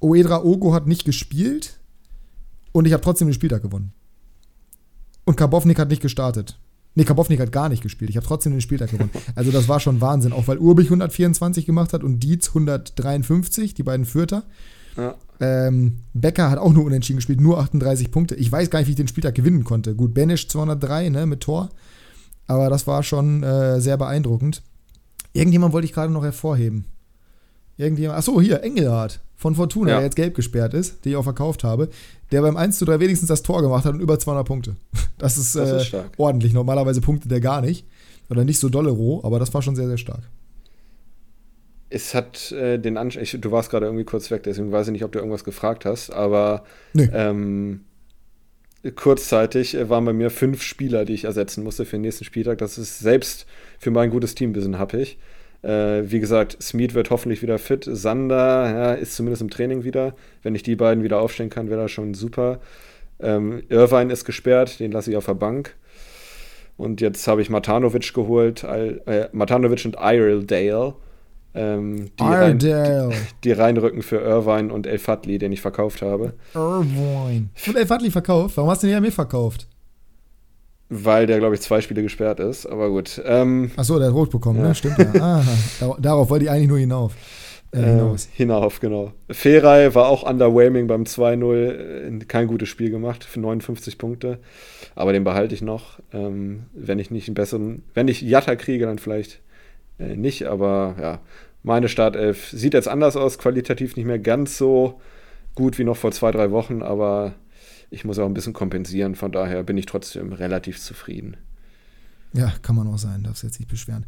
Oedra Ogo hat nicht gespielt, und ich habe trotzdem den Spieltag gewonnen. Und Karbovnik hat nicht gestartet. Nee, Karbovnik hat gar nicht gespielt. Ich habe trotzdem den Spieltag gewonnen. [LAUGHS] Also das war schon Wahnsinn. Auch weil Urbich 124 gemacht hat und Dietz 153, die beiden Fürter. Ja. Ähm, Becker hat auch nur unentschieden gespielt, nur 38 Punkte. Ich weiß gar nicht, wie ich den Spieltag gewinnen konnte. Gut, Benisch 203 ne, mit Tor. Aber das war schon äh, sehr beeindruckend. Irgendjemand wollte ich gerade noch hervorheben. Irgendjemand, achso, hier, Engelhardt von Fortuna, ja. der jetzt gelb gesperrt ist, den ich auch verkauft habe, der beim 1 zu 3 wenigstens das Tor gemacht hat und über 200 Punkte. [LAUGHS] Das ist, das ist äh, ordentlich. Normalerweise punktet der gar nicht. Oder nicht so dolle roh, aber das war schon sehr, sehr stark. Es hat äh, den Anschein, du warst gerade irgendwie kurz weg, deswegen weiß ich nicht, ob du irgendwas gefragt hast, aber nee. ähm, kurzzeitig äh, waren bei mir fünf Spieler, die ich ersetzen musste für den nächsten Spieltag. Das ist selbst für mein gutes Team ein bisschen happig. Äh, wie gesagt, Smeed wird hoffentlich wieder fit. Sander ja, ist zumindest im Training wieder. Wenn ich die beiden wieder aufstellen kann, wäre das schon super. Ähm, Irvine ist gesperrt, den lasse ich auf der Bank. Und jetzt habe ich Matanovic geholt, äh, Matanovic und Iredale. Ähm, die, rein, die, [LAUGHS] die, reinrücken für Irvine und El Fadli, den ich verkauft habe. Irvine. Und El Fadli verkauft? Warum hast du den ja mir verkauft? Weil der, glaube ich, zwei Spiele gesperrt ist. Aber gut. Ähm, Ach der hat rot bekommen, ne? ja. ne? Stimmt ja. Ah, darauf wollte ich eigentlich nur hinauf. Äh, hinaus. Äh, hinauf, genau. Feray war auch underwhelming beim 2-0. Äh, kein gutes Spiel gemacht für 59 Punkte. Aber den behalte ich noch. Ähm, wenn ich nicht einen besseren, wenn ich Jatta kriege, dann vielleicht äh, nicht. Aber ja, meine Startelf sieht jetzt anders aus, qualitativ nicht mehr ganz so gut wie noch vor zwei, drei Wochen. Aber ich muss auch ein bisschen kompensieren. Von daher bin ich trotzdem relativ zufrieden. Ja, kann man auch sein, darf es jetzt nicht beschweren.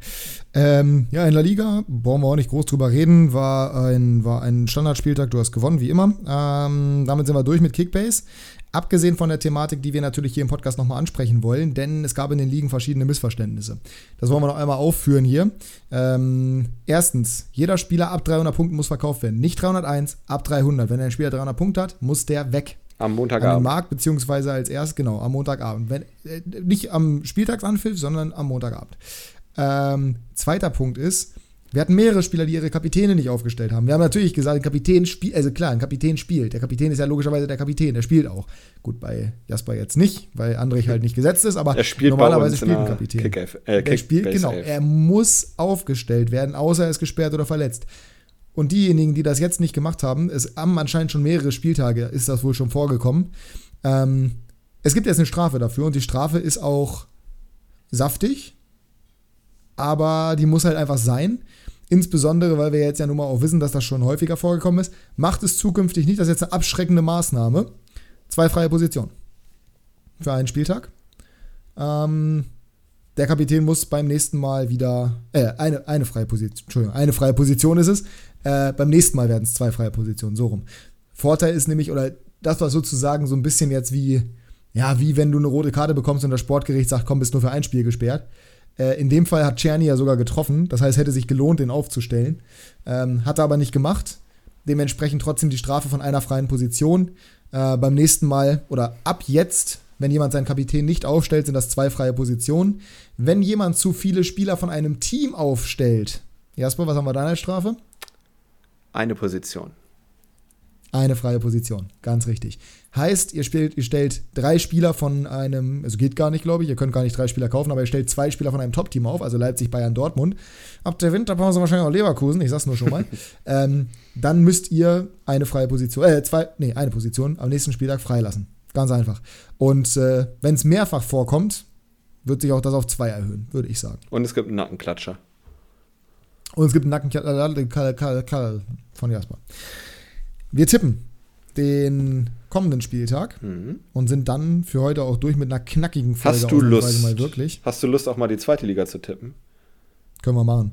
Ähm, ja, in La Liga, brauchen wir auch nicht groß drüber reden, war ein, war ein Standardspieltag, du hast gewonnen, wie immer. Ähm, damit sind wir durch mit Kickbase. Abgesehen von der Thematik, die wir natürlich hier im Podcast nochmal ansprechen wollen, denn es gab in den Ligen verschiedene Missverständnisse. Das wollen wir noch einmal aufführen hier. Ähm, erstens, jeder Spieler ab 300 Punkten muss verkauft werden. Nicht 301, ab 300. Wenn ein Spieler 300 Punkte hat, muss der weg. Am Montagabend. An den Markt, beziehungsweise als erst, genau, am Montagabend. Wenn, äh, nicht am Spieltagsanpfiff, sondern am Montagabend. Ähm, zweiter Punkt ist, wir hatten mehrere Spieler, die ihre Kapitäne nicht aufgestellt haben. Wir haben natürlich gesagt, ein Kapitän spielt, also klar, ein Kapitän spielt. Der Kapitän ist ja logischerweise der Kapitän, der spielt auch. Gut, bei Jasper jetzt nicht, weil Andrich halt nicht gesetzt ist, aber normalerweise spielt ein Kapitän. Kick äh, Kick er spielt, genau, er muss aufgestellt werden, außer er ist gesperrt oder verletzt. Und diejenigen, die das jetzt nicht gemacht haben, es haben anscheinend schon mehrere Spieltage, ist das wohl schon vorgekommen. Ähm, es gibt jetzt eine Strafe dafür und die Strafe ist auch saftig, aber die muss halt einfach sein. Insbesondere, weil wir jetzt ja nun mal auch wissen, dass das schon häufiger vorgekommen ist. Macht es zukünftig nicht, das ist jetzt eine abschreckende Maßnahme. Zwei freie Positionen für einen Spieltag. Ähm, der Kapitän muss beim nächsten Mal wieder, äh, eine, eine freie Position, Entschuldigung, eine freie Position ist es. Äh, beim nächsten Mal werden es zwei freie Positionen, so rum. Vorteil ist nämlich, oder das war sozusagen so ein bisschen jetzt wie, ja, wie wenn du eine rote Karte bekommst und das Sportgericht sagt, komm, bist nur für ein Spiel gesperrt. Äh, in dem Fall hat Czerny ja sogar getroffen, das heißt, hätte sich gelohnt, den aufzustellen. Ähm, hat er aber nicht gemacht. Dementsprechend trotzdem die Strafe von einer freien Position. Äh, beim nächsten Mal oder ab jetzt, wenn jemand seinen Kapitän nicht aufstellt, sind das zwei freie Positionen. Wenn jemand zu viele Spieler von einem Team aufstellt, Jasper, was haben wir da als Strafe? Eine Position. Eine freie Position, ganz richtig. Heißt, ihr, spielt, ihr stellt drei Spieler von einem, also geht gar nicht, glaube ich, ihr könnt gar nicht drei Spieler kaufen, aber ihr stellt zwei Spieler von einem Top-Team auf, also Leipzig, Bayern, Dortmund. Ab der Winterpause wahrscheinlich auch Leverkusen, ich sag's nur schon mal. [LAUGHS] ähm, dann müsst ihr eine freie Position, äh, zwei, nee, eine Position am nächsten Spieltag freilassen. Ganz einfach. Und äh, wenn es mehrfach vorkommt, wird sich auch das auf zwei erhöhen, würde ich sagen. Und es gibt einen Nackenklatscher. Und es gibt einen Nackenklatscher von Jasper. Wir tippen den kommenden Spieltag Mhm. und sind dann für heute auch durch mit einer knackigen Folge. Hast du Lust? Mal wirklich. Hast du Lust, auch mal die zweite Liga zu tippen? Können wir machen.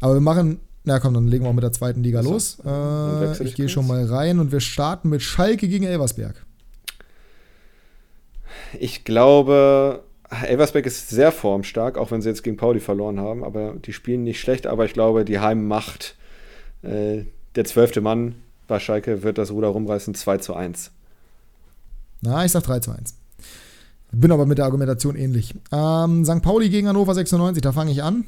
Aber wir machen, na komm, dann legen wir auch mit der zweiten Liga so. los. Äh, ich gehe schon mal rein und wir starten mit Schalke gegen Elversberg. Ich glaube, Elversberg ist sehr formstark, auch wenn sie jetzt gegen Pauli verloren haben. Aber die spielen nicht schlecht. Aber ich glaube, die Heimmacht, äh, der zwölfte Mann bei Schalke, wird das Ruder rumreißen 2 zu 1. Na, ich sag 3 zu 1. Bin aber mit der Argumentation ähnlich. Ähm, St. Pauli gegen Hannover 96, da fange ich an.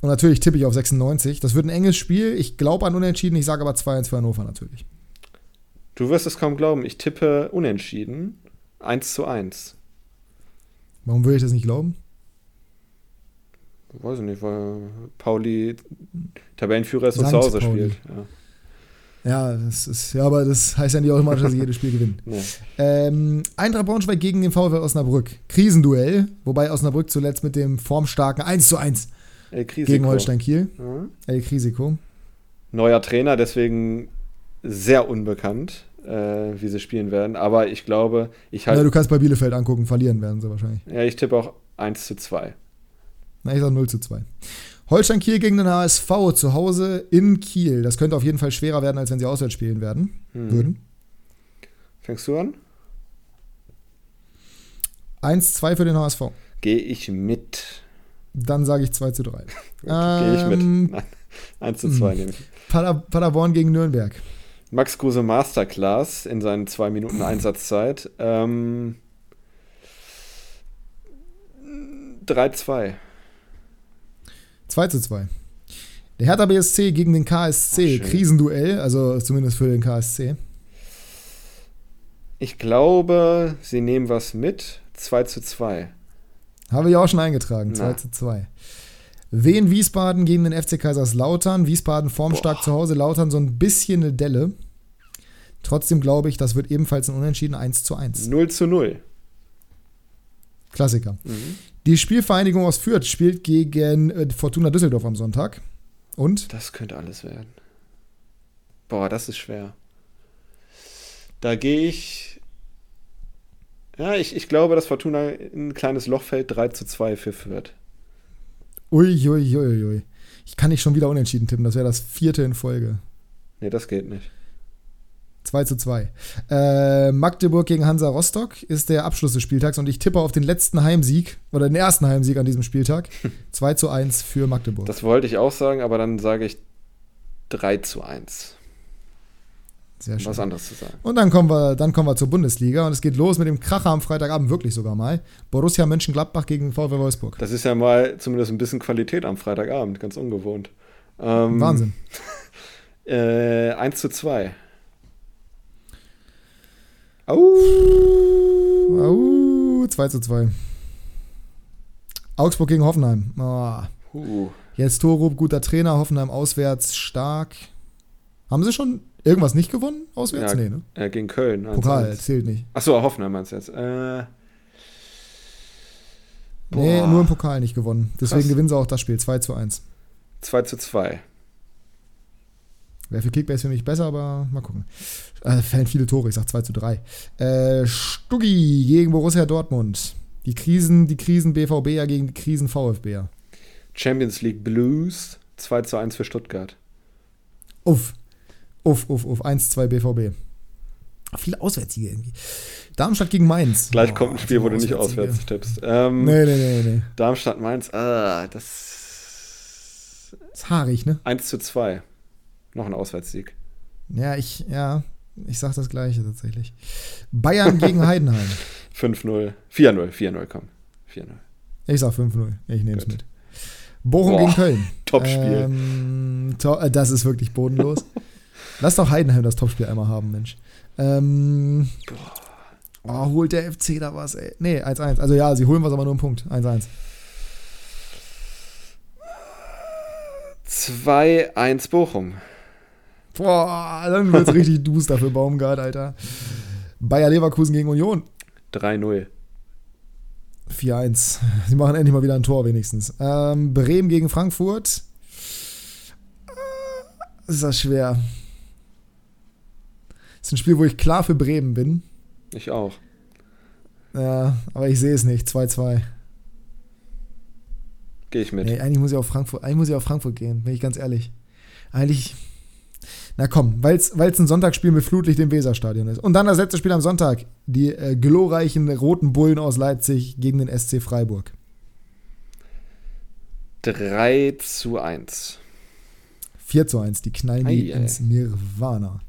Und natürlich tippe ich auf 96. Das wird ein enges Spiel. Ich glaube an Unentschieden, ich sage aber 2-1 für Hannover natürlich. Du wirst es kaum glauben, ich tippe unentschieden 1 zu 1. Warum würde ich das nicht glauben? Weiß ich nicht, weil Pauli Tabellenführer ist und zu Hause Pauli. spielt. Ja. Ja, das ist, ja, aber das heißt ja nicht automatisch, dass sie jedes Spiel gewinnen. Nee. Ähm, Eintracht Braunschweig gegen den VfL Osnabrück. Krisenduell, wobei Osnabrück zuletzt mit dem formstarken 1 zu 1 El Crisico. gegen Holstein Kiel. Ja. El Risiko. Neuer Trainer, deswegen sehr unbekannt, äh, wie sie spielen werden. Aber ich glaube, ich Ja, halt, du kannst bei Bielefeld angucken, verlieren werden sie wahrscheinlich. ja, ich tippe auch 1 zu 2. Na, ich sag 0 zu 2. Holstein Kiel gegen den HSV zu Hause in Kiel. Das könnte auf jeden Fall schwerer werden, als wenn sie auswärts spielen werden, Hm. würden. Fängst du an? 1-2 für den HSV. Gehe ich mit. Dann sage ich 2 zu 3. [LAUGHS] Gehe ich mit. Ähm, Nein. 1 zu 2 hm. nehme ich. Pader, Paderborn gegen Nürnberg. Max Kruse Masterclass in seinen zwei Minuten [LAUGHS] Einsatzzeit. Ähm, 3-2. 2 zu 2. Der Hertha BSC gegen den KSC. Ach. Krisenduell, also zumindest für den KSC. Ich glaube, sie nehmen was mit. 2 zu 2. Habe ich auch schon eingetragen. Na. 2 zu 2. Wien Wiesbaden gegen den FC Kaiserslautern. Wiesbaden formstark Boah. zu Hause. Lautern so ein bisschen eine Delle. Trotzdem glaube ich, das wird ebenfalls ein Unentschieden 1 zu 1. 0 zu 0. Klassiker. Mhm. Die Spielvereinigung aus Fürth spielt gegen äh, Fortuna Düsseldorf am Sonntag. Und? Das könnte alles werden. Boah, das ist schwer. Da gehe ich. Ja, ich, ich glaube, dass Fortuna in ein kleines Loch fällt. 3 zu 2 für Fürth. Ui, ui, ui, ui. Ich kann nicht schon wieder unentschieden tippen. Das wäre das vierte in Folge. Nee, das geht nicht. 2 zu 2. Äh, Magdeburg gegen Hansa Rostock ist der Abschluss des Spieltags und ich tippe auf den letzten Heimsieg oder den ersten Heimsieg an diesem Spieltag. [LAUGHS] 2 zu 1 für Magdeburg. Das wollte ich auch sagen, aber dann sage ich 3 zu 1. Sehr schön. was anderes zu sagen. Und dann kommen, wir, dann kommen wir zur Bundesliga und es geht los mit dem Kracher am Freitagabend, wirklich sogar mal. Borussia Mönchengladbach gegen VfL Wolfsburg. Das ist ja mal zumindest ein bisschen Qualität am Freitagabend, ganz ungewohnt. Ähm, Wahnsinn. [LAUGHS] Äh, 1 zu 2. Au, 2 zu 2. Augsburg gegen Hoffenheim. Ah, Uh, jetzt Torup, guter Trainer, Hoffenheim auswärts, stark. Haben sie schon irgendwas nicht gewonnen auswärts? Ja, nee, ne? äh, gegen Köln. 1 Pokal, 1. zählt nicht. Achso, Hoffenheim meinst du jetzt. Äh, Nee, Boah. nur im Pokal nicht gewonnen. Deswegen Krass. gewinnen sie auch das Spiel 2 zu 1. 2 zu 2. Wäre für Kickbase für mich besser, aber mal gucken. Äh, fällen viele Tore, ich sag 2 zu 3. Äh, Stuggi gegen Borussia Dortmund. Die Krisen, die Krisen BVB ja gegen die Krisen VfB. ja. Champions League Blues 2 zu 1 für Stuttgart. Uff. Uff, uff, uff. 1-2 BVB. Viele Auswärtssiege irgendwie. Darmstadt gegen Mainz. Gleich Oh, kommt ein Spiel, wo du nicht auswärts tippst. Ähm, Nee, nee, nee, nee. Darmstadt Mainz, ah, das Ist haarig, ne? 1 zu 2. Noch ein Auswärtssieg. Ja, ich, ja. Ich sag das Gleiche tatsächlich. Bayern gegen [LAUGHS] Heidenheim. 5-0. 4-0. 4-0, komm. 4-0. Ich sag 5-0. Ich nehme es mit. Bochum Boah, gegen Köln. [LAUGHS] Topspiel. Ähm, to äh, das ist wirklich bodenlos. [LAUGHS] Lass doch Heidenheim das Topspiel einmal haben, Mensch. Ähm, oh, holt der FC da was, ey? Nee, 1-1. Also ja, sie holen was, aber nur einen Punkt. 1-1. 2-1 Bochum. Boah, dann wird's richtig [LAUGHS] duster für Baumgart, Alter. Bayer Leverkusen gegen Union. 3-0. 4-1. Sie machen endlich mal wieder ein Tor wenigstens. Ähm, Bremen gegen Frankfurt. Äh, Ist das schwer. Das ist ein Spiel, wo ich klar für Bremen bin. Ich auch. Ja, aber ich sehe es nicht. 2-2. Gehe ich mit. Nee, eigentlich muss ich auf Frankfurt, eigentlich muss ich auf Frankfurt gehen, bin ich ganz ehrlich. Eigentlich. Na komm, weil es ein Sonntagsspiel mit Flutlicht im Weserstadion ist. Und dann das letzte Spiel am Sonntag. Die äh, glorreichen roten Bullen aus Leipzig gegen den SC Freiburg. 3 zu 1. 4 zu 1, die knallen die Ei, ei. ins Nirvana.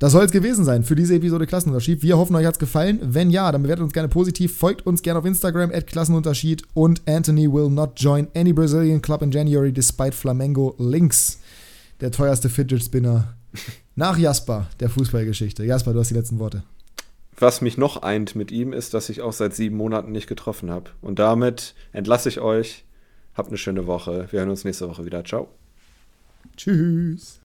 Das soll es gewesen sein für diese Episode Klassenunterschied. Wir hoffen, euch hat es gefallen. Wenn ja, dann bewertet uns gerne positiv. Folgt uns gerne auf Instagram at Klassenunterschied. Und Anthony will not join any Brazilian club in January despite Flamengo links. Der teuerste Fidget Spinner [LAUGHS] nach Jasper der Fußballgeschichte. Jasper, du hast die letzten Worte. Was mich noch eint mit ihm, ist, dass ich auch seit sieben Monaten nicht getroffen habe. Und damit entlasse ich euch. Habt eine schöne Woche. Wir hören uns nächste Woche wieder. Ciao. Tschüss.